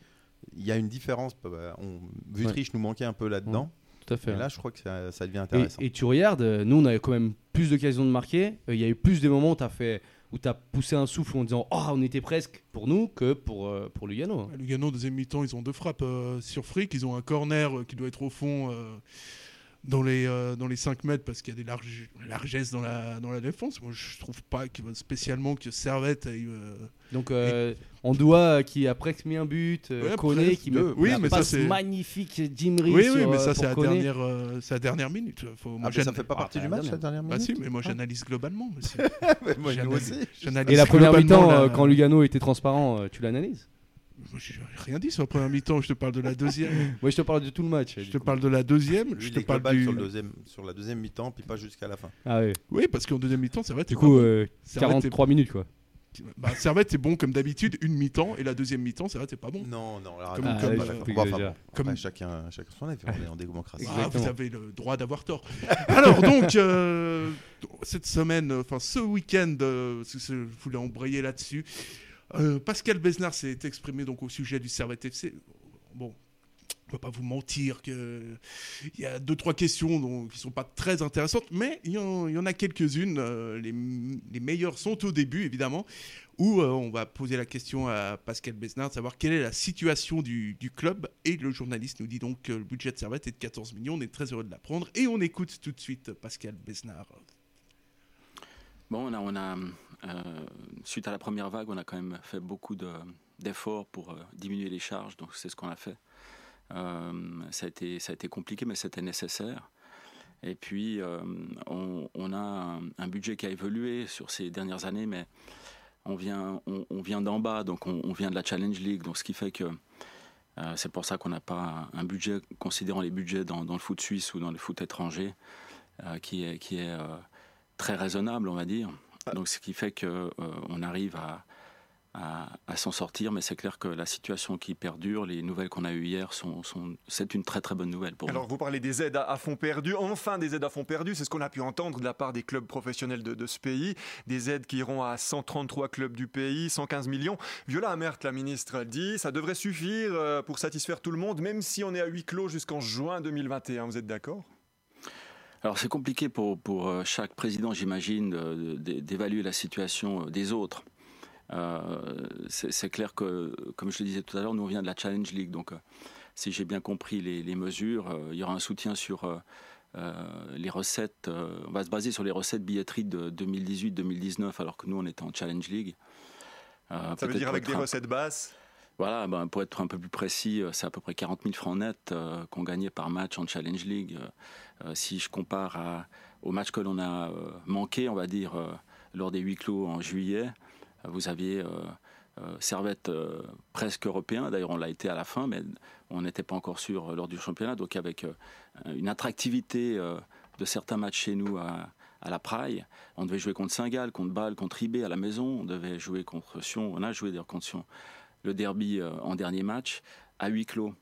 Il y a une différence. bah, On... Vutriche nous manquait un peu là-dedans. Tout à fait. Et là, je crois que ça, ça devient intéressant. et tu regardes, euh, nous on avait quand même plus d'occasions de marquer. Euh, Il y a eu plus de moments où tu as fait où tu as poussé un souffle en disant oh on était presque pour nous que pour euh, pour Lugano. hein. Lugano, deuxième mi-temps, ils ont deux frappes euh, sur fric. Ils ont un corner euh, qui doit être au fond euh, dans, les, euh, dans les 5 mètres parce qu'il y a des larges, largesses dans la, dans la défense. Moi, je trouve pas qu'il va spécialement que Servette aille. euh, Donc euh, on doit qui a presque mis un but, euh, Ouais, Koné qui met. Oui, la mais ça, passe c'est- magnifique Jimry Oui, oui, mais euh, ça, pour c'est la, dernière, euh, la dernière minute. Faut, moi, Ah, mais j'an- ça fait pas Ah, partie bah, du match la dernière Bah minute si, mais moi j'analyse globalement. Ouais, moi, aussi. Et la première mi-temps la- euh, quand Lugano était transparent, euh, tu l'analyses Moi, J'ai rien dit sur la première mi-temps, je te parle de la deuxième. Moi je te parle de tout le match. je te coup. parle de la deuxième. Lui, je te parle du. sur, le deuxième, sur la deuxième mi-temps, puis pas jusqu'à la fin. Ah ouais. Oui, parce qu'en deuxième mi-temps, c'est vrai. Du coup euh, Servette est- 43 minutes quoi. Bah, Servette, c'est bon comme d'habitude, une mi-temps, et la deuxième mi-temps, c'est vrai, c'est pas bon. Non, non, alors, Comme- attends, comme, enfin, bon, après, chacun, chacun son avis, on est en démocratie. Ah, vous avez le droit d'avoir tort. Alors donc, euh, cette semaine, enfin ce week-end, euh, je voulais embrayer là-dessus, euh, Pascal Besnard s'est exprimé donc au sujet du Servette FC. Bon, on peut pas vous mentir que il y a deux trois questions dont, qui sont pas très intéressantes, mais il y en, a quelques-unes. euh, les, meilleures sont au début, évidemment, où euh, on va poser la question à Pascal Besnard, de savoir quelle est la situation du, club. Et le journaliste nous dit donc que le budget de Servette est de 14 millions. On est très heureux de l'apprendre. Et on écoute tout de suite Pascal Besnard. Bon, on on a euh, suite à la première vague, on a quand même fait beaucoup de- d'efforts pour diminuer les charges, donc c'est ce qu'on a fait. Euh, ça, a été, ça a été compliqué, mais c'était nécessaire. Et puis, euh, on, on a un, un budget qui a évolué sur ces dernières années, mais on vient, on, on vient d'en bas, donc on, on vient de la Challenge League, donc ce qui fait que euh, c'est pour ça qu'on n'a pas un budget, considérant les budgets dans, dans le foot suisse ou dans le foot étranger, euh, qui est, qui est très raisonnable, on va dire. Donc, ce qui fait euh, on arrive à, à, à s'en sortir, mais c'est clair que la situation qui perdure, les nouvelles qu'on a eues hier, sont, sont- c'est une très très bonne nouvelle pour Alors nous. vous parlez des aides à, à fond perdu, enfin des aides à fond perdu, c'est ce qu'on a pu entendre de la part des clubs professionnels de, de ce pays, des aides qui iront à 133 clubs du pays, 115 millions. Viola Amert, la ministre, dit ça devrait suffire euh, pour satisfaire tout le monde, même si on est à huis clos jusqu'en juin 2021. Vous êtes d'accord? Alors c'est compliqué pour, pour euh, chaque président, j'imagine, d'évaluer la situation euh, des autres. Euh, c'est clair que, comme je le disais tout à l'heure, nous on vient de la Challenge League, donc euh, si j'ai bien compris les, les mesures, euh, il y aura un soutien sur euh, les recettes. euh, on va se baser sur les recettes billetterie de 2018-2019, alors que nous on était en Challenge League. Euh, Ça veut dire avec des un- recettes basses? Voilà, ben, pour être un peu plus précis, c'est à peu près 40 000 francs nets euh, qu'on gagnait par match en Challenge League. Si je compare à- au match que l'on a manqué, on va dire, lors des huis clos en juillet, vous aviez euh, euh, Servette euh, presque européen. D'ailleurs, on l'a été à la fin, mais on n'était pas encore sûr lors du championnat. Donc, avec une attractivité de certains matchs chez nous à, la Praille, on devait jouer contre Saint-Gall, contre Bâle, contre Ribé à la maison. On devait jouer contre Sion. On a joué d'ailleurs contre Sion le derby en dernier match à huis clos.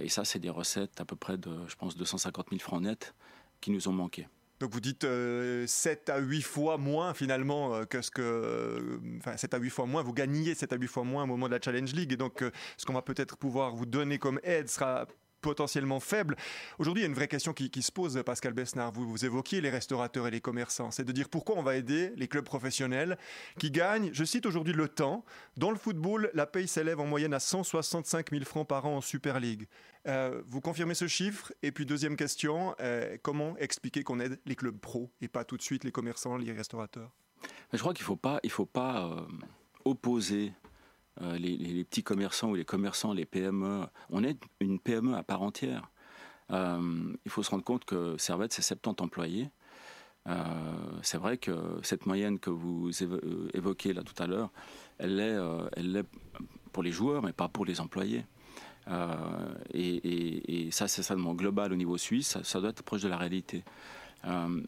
Et ça, c'est des recettes à peu près de, je pense, 250 000 francs nets qui nous ont manqué. Donc vous dites euh, 7 à 8 fois moins finalement euh, que ce que... euh, Enfin 7 à 8 fois moins, vous gagnez 7 à 8 fois moins au moment de la Challenge League. Et donc euh, ce qu'on va peut-être pouvoir vous donner comme aide sera potentiellement faible. Aujourd'hui, il y a une vraie question qui, se pose, Pascal Besnard. Vous, vous évoquiez les restaurateurs et les commerçants. C'est de dire pourquoi on va aider les clubs professionnels qui gagnent, je cite aujourd'hui le temps, dans le football, la paye s'élève en moyenne à 165 000 francs par an en Super League. Euh, vous confirmez ce chiffre? Et puis deuxième question, euh, comment expliquer qu'on aide les clubs pros et pas tout de suite les commerçants, les restaurateurs? Je crois qu'il ne faut pas, il faut pas euh, opposer euh, les, petits commerçants ou les commerçants, les PME. On est une PME à part entière. Euh, il faut se rendre compte que Servette, c'est 70 employés. Euh, c'est vrai que cette moyenne que vous évo- évoquez là tout à l'heure, elle l'est l'est pour les joueurs, mais pas pour les employés. Et, ça, c'est seulement global au niveau suisse, ça, doit être proche de la réalité.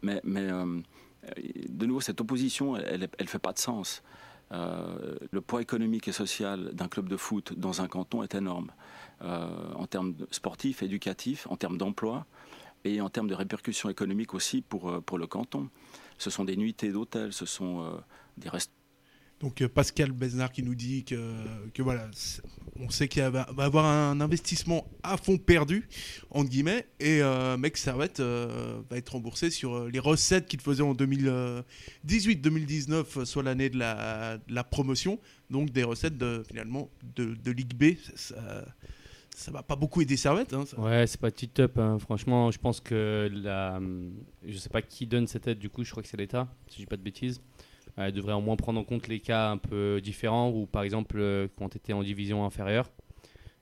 Mais, de nouveau, cette opposition, elle ne fait pas de sens. Euh, le poids économique et social d'un club de foot dans un canton est énorme. en termes sportifs, éducatifs, en termes d'emploi et en termes de répercussions économiques aussi pour, pour le canton. Ce sont des nuitées d'hôtels, ce sont des restaurants donc euh, Pascal Besnard qui nous dit que, que voilà, on sait qu'il va, va avoir un investissement à fond perdu, entre guillemets, et euh, Mec Servette euh, va être remboursé sur les recettes qu'il faisait en 2018-2019, soit l'année de la, promotion, donc des recettes de, finalement de, Ligue B. Ça, ça va pas beaucoup aider Servette. Hein, Ouais, c'est pas tip top. Hein. Franchement, je pense que la, je sais pas qui donne cette aide. Du coup, je crois que c'est l'État, si je dis pas de bêtises. Elle devrait au moins prendre en compte les cas un peu différents ou par exemple euh, quand tu étais en division inférieure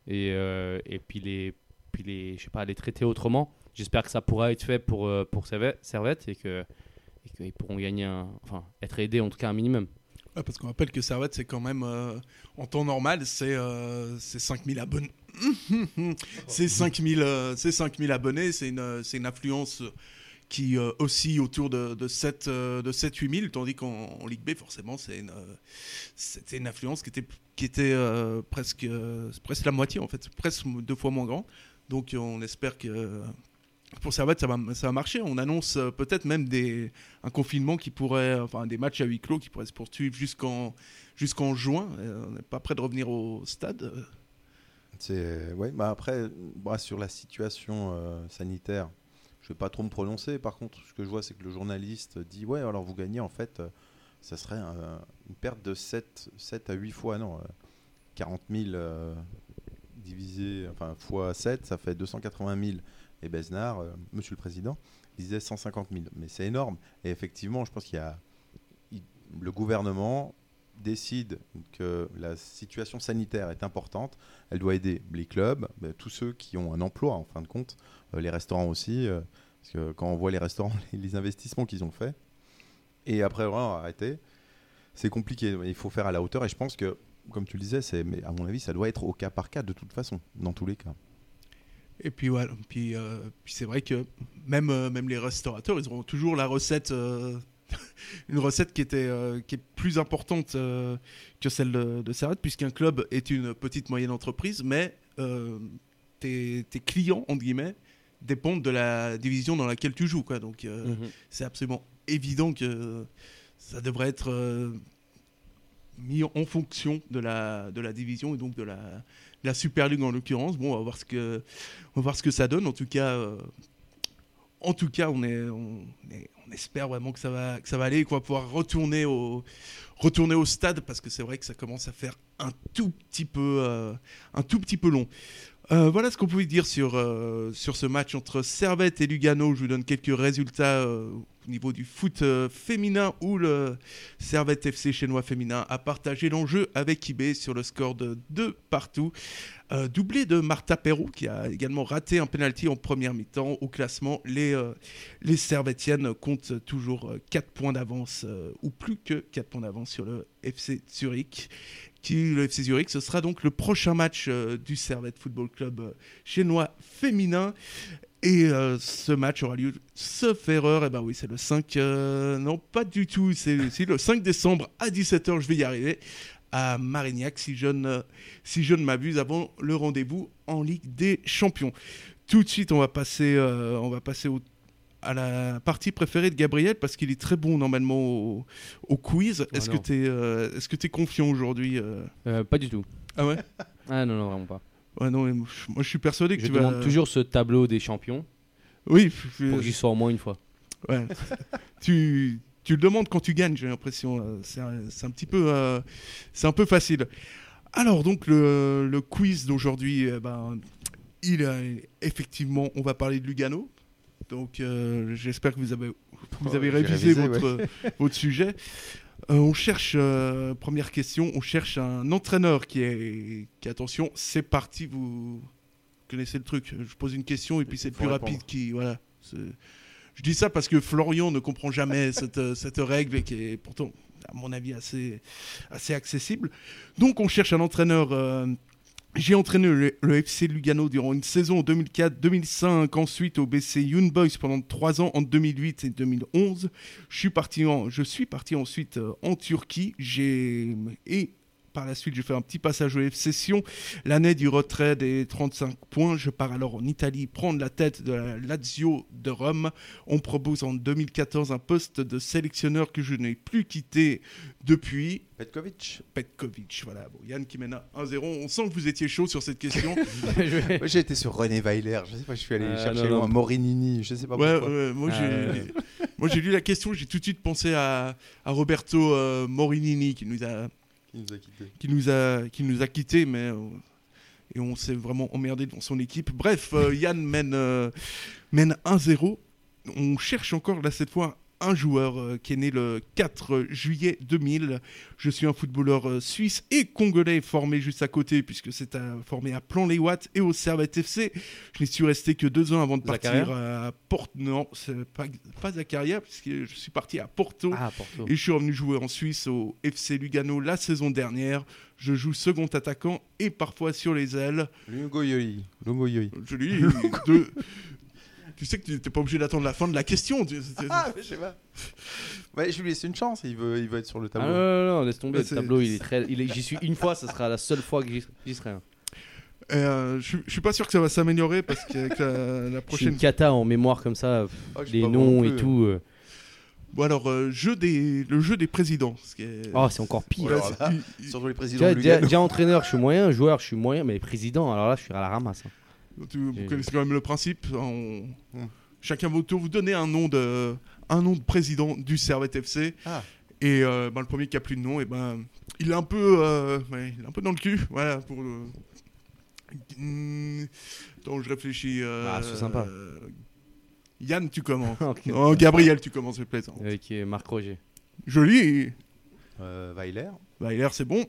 et, euh, et puis, les, puis les, je sais pas, les traiter autrement. J'espère que ça pourra être fait pour, euh, pour Servette et qu'ils pourront gagner enfin, être aidés en tout cas un minimum. parce qu'on rappelle que Servette, c'est quand même, en temps normal, c'est 5000 abonnés. c'est 5000 abonnés, c'est une, une influence qui euh, oscille autour de, de 7 euh, de 7 8 000 tandis qu'en Ligue B forcément c'est une euh, c'était une influence qui était qui était presque la moitié en fait presque deux fois moins grand. Donc on espère que pour Servette ça va ça va marcher. On annonce peut-être même des un confinement qui pourrait enfin des matchs à huis clos qui pourraient se poursuivre jusqu'en juin. On n'est pas prêt de revenir au stade. C'est bah après bah, sur la situation sanitaire je ne vais pas trop me prononcer. Par contre, ce que je vois, c'est que le journaliste dit Ouais, alors vous gagnez, en fait, euh, ça serait une perte de 7, 7 à 8 fois. Non, 40 euh, 000 euh, divisé, enfin, fois 7, ça fait 280 000. Et Besnard, monsieur le président, disait 150 000. Mais c'est énorme. Et effectivement, je pense qu'il y a. le gouvernement décide que la situation sanitaire est importante, elle doit aider les clubs, tous ceux qui ont un emploi en fin de compte, euh, les restaurants aussi, euh, parce que quand on voit les restaurants, les, investissements qu'ils ont faits, et après vraiment arrêter, c'est compliqué. Il faut faire à la hauteur, et je pense que, comme tu le disais, mais à mon avis, ça doit être au cas par cas de toute façon, dans tous les cas. Et puis voilà, puis, euh, puis c'est vrai que même, même les restaurateurs, ils auront toujours la recette, une recette qui, était, qui est plus importante que celle de, de Servette, puisqu'un club est une petite moyenne entreprise, mais tes, tes, clients, entre guillemets, dépendent de la division dans laquelle tu joues. Quoi. Donc euh, mhm. c'est absolument évident que ça devrait être euh, mis en fonction de la, de la division et donc de la, la Super League en l'occurrence. Bon, on va voir ce que, on va voir ce que ça donne. En tout cas, euh, en tout cas on, espère vraiment que ça va, aller et qu'on va pouvoir retourner au, stade parce que c'est vrai que ça commence à faire un tout petit peu, un tout petit peu long. Euh, voilà ce qu'on pouvait dire sur, euh, sur ce match entre Servette et Lugano. Je vous donne quelques résultats euh, au niveau du foot féminin où le Servette FC chinois féminin a partagé l'enjeu avec IB sur le score de 2 partout. doublé de Martha Perrault qui a également raté un penalty en première mi-temps. Au classement, les, les Servettiennes comptent toujours 4 points d'avance ou plus que 4 points d'avance sur le FC Zurich le FC Zurich. Ce sera donc le prochain match euh, du Servette Football Club euh, chinois féminin. Et euh, ce match aura lieu, sauf erreur, et eh ben oui, c'est le 5, non pas du tout, c'est le 5 décembre à 17h, je vais y arriver, à Marignac, si je ne, si je ne m'abuse, avant le rendez-vous en Ligue des Champions. Tout de suite, on va passer, on va passer au à la partie préférée de Gabriel parce qu'il est très bon normalement au, quiz. Est-ce que tu es, euh, que es confiant aujourd'hui euh? Euh, Pas du tout. Ah ouais? Ah non, non, vraiment pas. Ouais, non, moi je suis persuadé que je tu demande toujours ce tableau des champions. Oui. Pour que j'y sois au moins une fois. Ouais. tu, tu le demandes quand tu gagnes, j'ai l'impression. C'est un, un, petit peu, c'est un peu facile. Alors donc le, le quiz d'aujourd'hui, eh ben, il a, effectivement, on va parler de Lugano. Donc euh, j'espère que vous avez, vous avez révisé, votre, votre sujet. Euh, on cherche, euh, première question, on cherche un entraîneur qui est, qui attention, c'est parti, vous connaissez le truc. Je pose une question et puis c'est plus rapide qui, voilà. Je dis ça parce que Florian ne comprend jamais cette, cette règle qui est pourtant, à mon avis, assez, assez accessible. Donc on cherche un entraîneur J'ai entraîné le, FC Lugano durant une saison en 2004-2005, ensuite au BC Young Boys pendant trois ans en 2008 et 2011. Je suis parti, ensuite euh, en Turquie. Par la suite, j'ai fait un petit passage au FC Sion. L'année du retrait des 35 points, je pars alors en Italie prendre la tête de la Lazio de Rome. On propose en 2014 un poste de sélectionneur que je n'ai plus quitté depuis. Petkovic Petkovic, voilà. Bon, Yann qui mène à 1-0. On sent que vous étiez chaud sur cette question. Moi, j'ai été sur René Weiler. Je sais pas, je suis allé Euh, chercher non, non. loin. Morinini. Je sais pas Ouais, pourquoi. ouais, moi, j'ai, Euh. moi j'ai lu la question, j'ai tout de suite pensé à, à Roberto euh, Morinini qui nous a Qui nous a quittés. qui nous a mais euh, et on s'est vraiment emmerdé dans son équipe. Bref, euh, Yann mène euh, mène 1-0. On cherche encore là cette fois un joueur euh, qui est né le 4 juillet 2000. Je suis un footballeur euh, suisse et congolais formé juste à côté, puisque c'est à- formé à Plan-les-Ouates et au Servette FC. Je n'y suis resté que deux ans avant de partir à Porto. Non, c'est pas, pas Zakaria, puisque je suis parti à Porto. Ah, Porto. Et je suis revenu jouer en Suisse au FC Lugano la saison dernière. Je joue second attaquant et parfois sur les ailes. Lungo Yoli. Lungo Yoli. Je lui de... Tu sais que tu n'es pas obligé d'attendre la fin de la question. tu- Ah, mais je sais pas. Ouais, je lui laisse une chance. Il veut, il veut être sur le Ah tableau. non, non, non, laisse tomber. Ouais, le tableau, il est très. il est- J'y suis une fois, ça sera la seule fois que j'y serai. hein. Euh, je, je suis pas sûr que ça va s'améliorer parce qu'avec la, la Je suis prochaine. une cata en mémoire comme ça, pff, Oh, les noms et tout. euh. Bon alors euh, jeu des le jeu des présidents. ce qui est- Oh, c'est encore pire. Oh là là. il- il- Surtout les présidents déjà entraîneur, je suis moyen, joueur, je suis moyen, mais président, alors là, je suis à la ramasse. hein. Vous Et- connaissez quand même le principe. on- Hmm. Chacun votre tour, vous donnez un nom de un nom de président du Servette FC. Ah. Et euh, ben, le premier qui a plus de nom, et ben il est un peu euh, ouais, il est un peu dans le cul, voilà pour. le- Attends, je réfléchis. euh, Ah, c'est sympa. Yann, tu commences. Oh, Gabriel, tu commences, c'est plaisant. Avec euh, Marc Roger, Joli. Euh, Weiler. Weiler, c'est bon.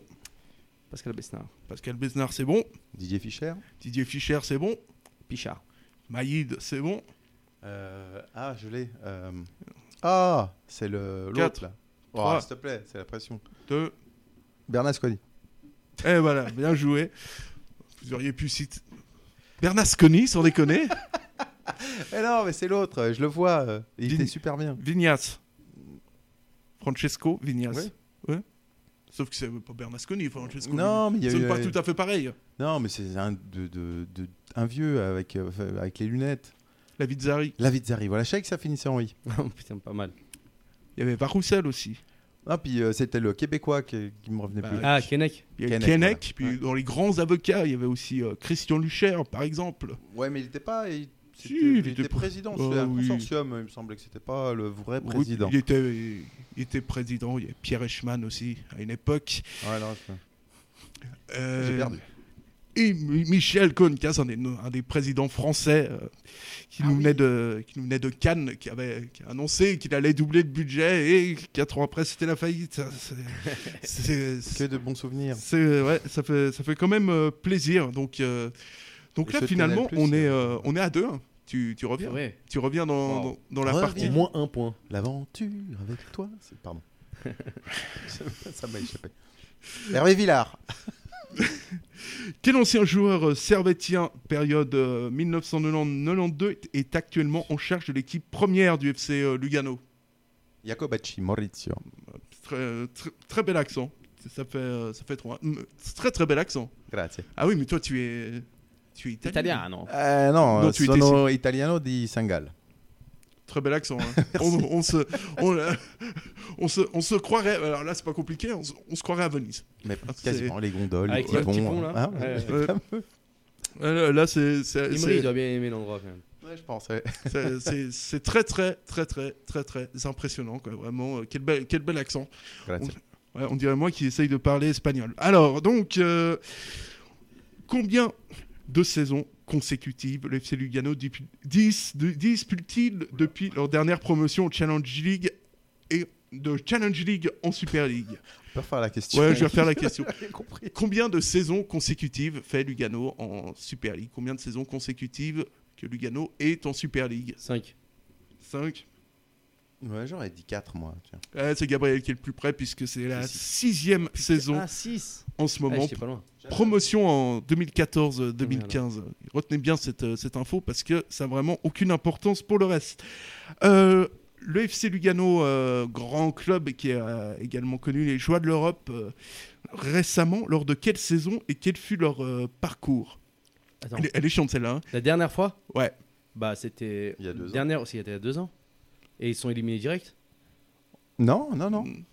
Pascal Besnard, Pascal Besnard, c'est bon. Didier Fischer. Didier Fischer, c'est bon. Pichard. Maïd, c'est bon. Euh, ah, je l'ai. Euh, Ah, c'est le Quatre. l'autre là. Oh, Trois. S'il te plaît, c'est la pression. Deux. Bernasconi. Et voilà, bien joué. Vous auriez pu citer. Bernasconi, sans déconner. Eh non, mais c'est l'autre, je le vois. euh, Il Vin- était super bien. Vignas. Francesco Vignas. Ouais. Ouais. Sauf que c'est pas Bernasconi, Francesco. Non, mais il y a eu. pas euh, tout à fait pareil. Non, mais c'est un, de, de- de- un vieux avec, euh, avec les lunettes. La Vizzari. La Vizzari. Voilà, je savais que ça finissait en I. Putain, pas mal. Il y avait Baroussel aussi. Ah, puis euh, c'était le Québécois qui, qui me revenait Bah, plus. Ah, Kenek. Il y avait Keinec, Keinec, puis dans les grands avocats, il y avait aussi euh, Christian Lucher, par exemple. Ouais, mais il était pas. Il, Si, il il était était pr- président. Ah, C'était un oui. consortium. Il me semblait que c'était pas le vrai Oui, président. il, était, il était président. Il y avait Pierre Eschmann aussi, à une époque. Ouais, non, je- Euh, J'ai perdu. Et Mi- Michel Conecas, un des, un des présidents français euh, qui, Ah nous venait de, qui nous venait de Cannes, qui, avait, qui a annoncé qu'il allait doubler le budget et quatre ans après c'était la faillite. C'est- de bons souvenirs. c'est- ouais, ça, fait, ça fait quand même euh, plaisir. Donc, euh, donc Et là, finalement, on est, euh, euh, on est à deux. hein. Tu, tu reviens, Ouais. tu reviens dans, Wow. dans, dans la Reviens. partie. Au moins un point. L'aventure avec toi. c'est- Pardon. ça m'a échappé. Hervé Villard. Quel ancien joueur euh, servettien, période euh, 1990-92, est actuellement en charge de l'équipe première du FC Lugano? Jacobacci, Maurizio. très, très, très bel accent. Ça fait, ça fait trois. Très très bel accent. Grazie. Ah oui, mais toi tu es, tu es italien. Italien, non Eh no, No, sono italiano di Sangal. Très bel accent. hein. on, on se, on, euh, on se, on se croirait. Alors là, c'est pas compliqué. On se, on se croirait à Venise. Mais Ah, quasiment les gondoles, Avec les ponts, pont, là. hein. Ouais. Ouais. Euh, Là, c'est, Imri, il doit bien aimer l'endroit quand même. Ouais, je pense. ouais. c'est- très très très très très très impressionnant. Quoi. Vraiment, euh, quel bel, quel bel accent. Ouais, on dirait moi qui essaye de parler espagnol. Alors, donc, euh, combien de saisons consécutives le FC Lugano dispute-t-il depuis leur dernière promotion au Challenge League et de Challenge League en Super League? On peut refaire la question. Ouais, je vais refaire la question. Combien de saisons consécutives fait Lugano en Super League? Combien de saisons consécutives que Lugano est en Super League? 5. 5 Ouais, j'aurais dit 4 moi. c'est Gabriel qui est le plus près puisque c'est la sixième saison Ah, 6 en ce moment. pas loin. Promotion en 2014-2015. Retenez bien cette, euh, cette info parce que ça n'a vraiment aucune importance pour le reste. Euh, le FC Lugano, euh, grand club qui a également connu les joies de l'Europe euh, récemment, lors de quelle saison et quel fut leur euh, parcours? Attends. elle, est- elle est chiante celle-là. hein. La dernière fois? Ouais. Bah, c'était. Il y a deux ans. Dernière aussi, il y a deux ans. Et ils sont éliminés direct? Non, non, non. Mm.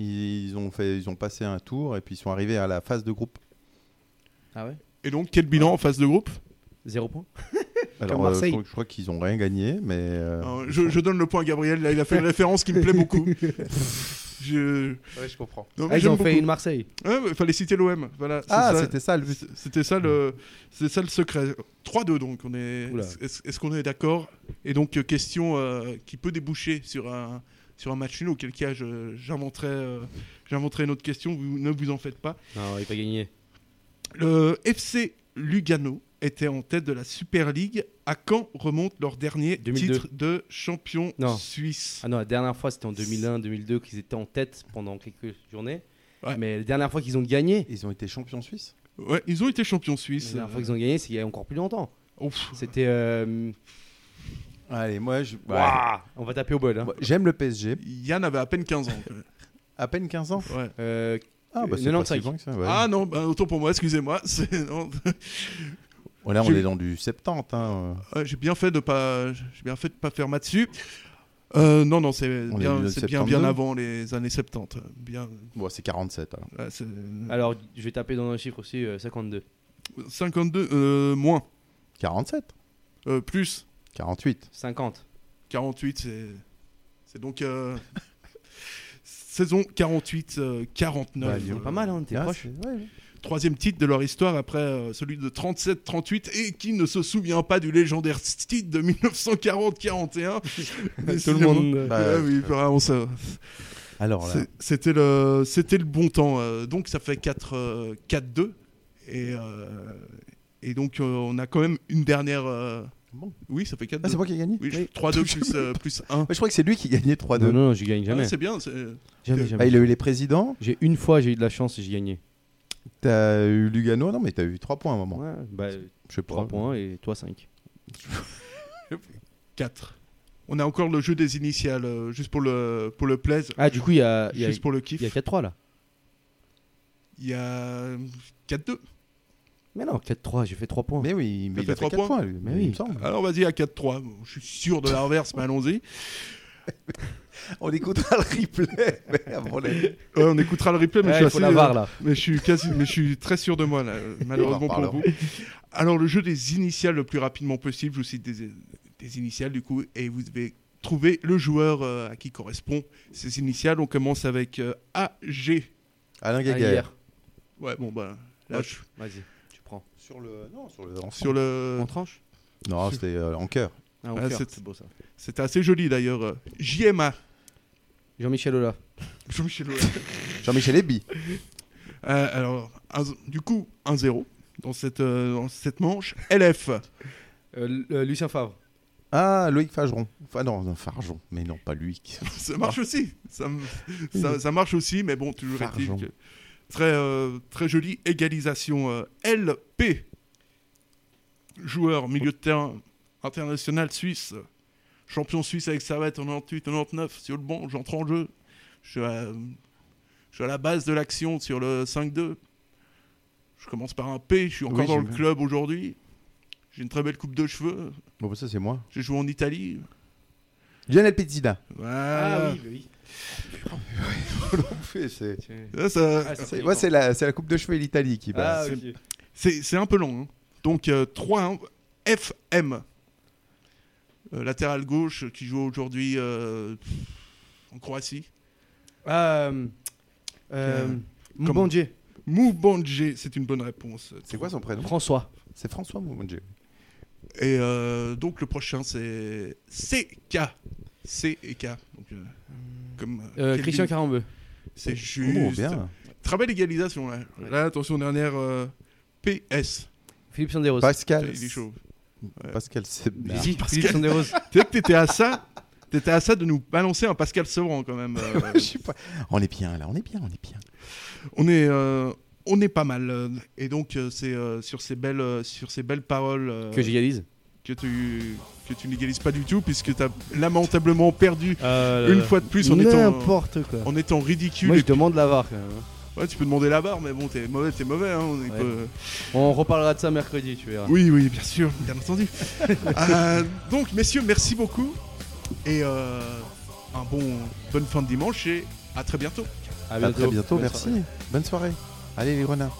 Ils ont, fait, ils ont passé un tour et puis ils sont arrivés à la phase de groupe. Ah ouais? Et donc, quel bilan en phase de groupe? Zéro point Alors, Comme euh, Marseille. je, crois- je crois qu'ils ont rien gagné, mais. euh, Alors, je, je donne le point à Gabriel, là, il a fait une référence qui me plaît beaucoup. je... Ouais, je comprends. Non, Ah, ils ont fait une Marseille. Ouais, il fallait citer l'OM. Voilà, Ah, ça. c'était ça le but. C'était ça le, c'est ça le secret. 3-2 donc. On est. Oula. Est-ce qu'on est d'accord? Et donc euh, question euh, qui peut déboucher sur un sur un match nul. Auquel cas je- j'inventerai euh, j'inventerai une autre question. Vous, ne vous en faites pas. Non, il n'a pas gagné. Le FC Lugano était en tête de la Super League. À quand remonte leur dernier 2002. titre de champion Non. suisse? Ah non, la dernière fois, c'était en 2001-2002 qu'ils étaient en tête pendant quelques journées. Ouais. Mais la dernière fois qu'ils ont gagné, Ils ont été champions suisses? Ouais, ils ont été champions la suisses. dernière fois qu'ils ont gagné, c'est il y a encore plus longtemps. Ouf. C'était. euh, Allez, moi, je... ouais. On va taper au bol. Hein. J'aime le PSG. Yann avait à peine 15 ans. À peine 15 ans? Ouais. Euh, Ah, bah, Euh, c'est pas 95. si loin que ça, ouais. Ah non, bah, autant pour moi, excusez-moi. Oh, là, on est dans du 70. Hein. Ouais, j'ai bien fait de pas, j'ai bien fait de pas faire maths dessus. Euh, non, non, c'est bien, du c'est bien, bien 72. avant les années 70. Bien, Bon, c'est 47. Alors. ouais, c'est- Alors, je vais taper dans un chiffre aussi, euh, 52. 52 euh, moins, 47 euh, plus 48 50. 48, c'est, c'est donc euh, saison 48, euh, 49. Ouais, Lyon, pas mal, hein, t'es Ah, proche. c'est- ouais, ouais. Troisième titre de leur histoire après euh, celui de 37-38 et qui ne se souvient pas du légendaire titre de 1940-41. Tout le monde. euh, Bah, oui. Alors C'était le, c'était le bon temps. euh, donc ça fait 4, euh, 4-2. Et, euh, et donc euh, on a quand même une dernière. euh, Bon. Oui, ça fait 4-2. ah, c'est moi qui ai gagné Oui, 3-2 plus, euh, plus 1. Ouais, Je crois que c'est lui qui gagnait 3-2. Non, non, non, je gagne jamais. c'est bien. jamais, Ah, jamais. Ah, il a eu les présidents. J'ai une fois, j'ai eu de la chance et j'ai gagné. T'as eu Lugano. Non, mais t'as eu 3 points à un moment. Ouais, bah, Je sais 3 pas. points et toi 5. 4. On a encore le jeu des initiales, euh, juste pour le, pour le plaise. Ah, du coup, il y a, y a, juste pour le kiff. il y a 4-3 là. Il y a 4-2. Mais non, 4-3, j'ai fait 3 points. Mais oui, mais il a fait fait trois 4 points points, lui. Mais il oui. me semble. Alors vas-y à 4-3. Bon, Je suis sûr de la reverse, mais allons-y. On écoutera le replay. mais avant les- Ouais, on écoutera le replay, mais, Ouais, je, suis assez, là. mais je suis quasi, mais je suis très sûr de moi là, malheureusement pour vous. Alors le jeu des initiales le plus rapidement possible, je vous cite des, des initiales du coup, et vous devez trouver le joueur euh, à qui correspond ces initiales. On commence avec euh, AG. Alain Gaguerre. Ouais, bon bah là, Ouais. je- Vas-y, tu prends. Sur le. Non, sur le. sur le, En tranche Non, c'était euh, en cœur. Ah, au Ah, cœur, c'est- c'est beau ça. c'était assez joli d'ailleurs. euh, JMA. Jean-Michel Ola. Jean-Michel Aulas. Jean-Michel Eby. Euh, alors, un- du coup, 1-0 dans cette, euh, dans cette manche. LF. Euh, euh, Lucien Favre. Ah, Loïc Fageron. Enfin, non, non, Fargeon. Mais non, pas lui. Ça marche aussi. Ça, m- ça, ça marche aussi, mais bon, toujours est-il que très, euh, très jolie égalisation. euh, LP. Joueur, milieu de terrain, international suisse. Champion suisse avec Servette en 98-99. Sur le banc, j'entre en jeu. Je suis, à, je suis à la base de l'action sur le 5-2. Je commence par un P. Je suis encore Oui, dans j'ai le vu. club aujourd'hui. J'ai une très belle coupe de cheveux. Bon, bah, ça, c'est moi. J'ai joué en Italie. Lionel Pezzina. Voilà. oui. Ah, fait ouais, longtemps. c'est la, c'est la Coupe de cheveux et l'Italie qui bat. Ah, c'est- un peu long. hein. Donc euh, 3-1, FM. Euh, latéral gauche qui joue aujourd'hui euh, en Croatie. Ah, euh, euh, Mbondje. Moubandje, c'est une bonne réponse. C'est quoi son prénom? François. C'est François Moumondje. Et euh, donc le prochain c'est CK. C et K. Donc, euh, comme, Euh. Christian Carambeu. C'est juste. Oh, bien. Très belle égalisation là. Là, attention, dernière euh, PS. Philippe Sanderos. Pascal. Il est chaud. Pascal, Philippe Sanderos. Tu sais que t'étais à ça T'étais à ça de nous balancer un Pascal Sevran quand même. euh, Je sais pas. On est bien là, on est bien, on est bien. on est, euh, on est pas mal. Et donc euh, c'est euh, sur ces belles, sur ces belles paroles euh, Que j'égalise que tu que tu n'égalises pas du tout puisque tu as lamentablement perdu une fois de plus en étant N'importe quoi. en étant ridicule. Moi, et je demande la VAR quand même. Ouais, tu peux demander la barre, mais bon, t'es mauvais, t'es mauvais. Hein, on Ouais. reparlera de ça mercredi, tu verras. Oui, oui, bien sûr, bien entendu. Euh, donc, messieurs, merci beaucoup. Et euh, un bon, bonne fin de dimanche et à très bientôt. À très bientôt, Bonne merci. soirée. Bonne soirée. Allez les renards.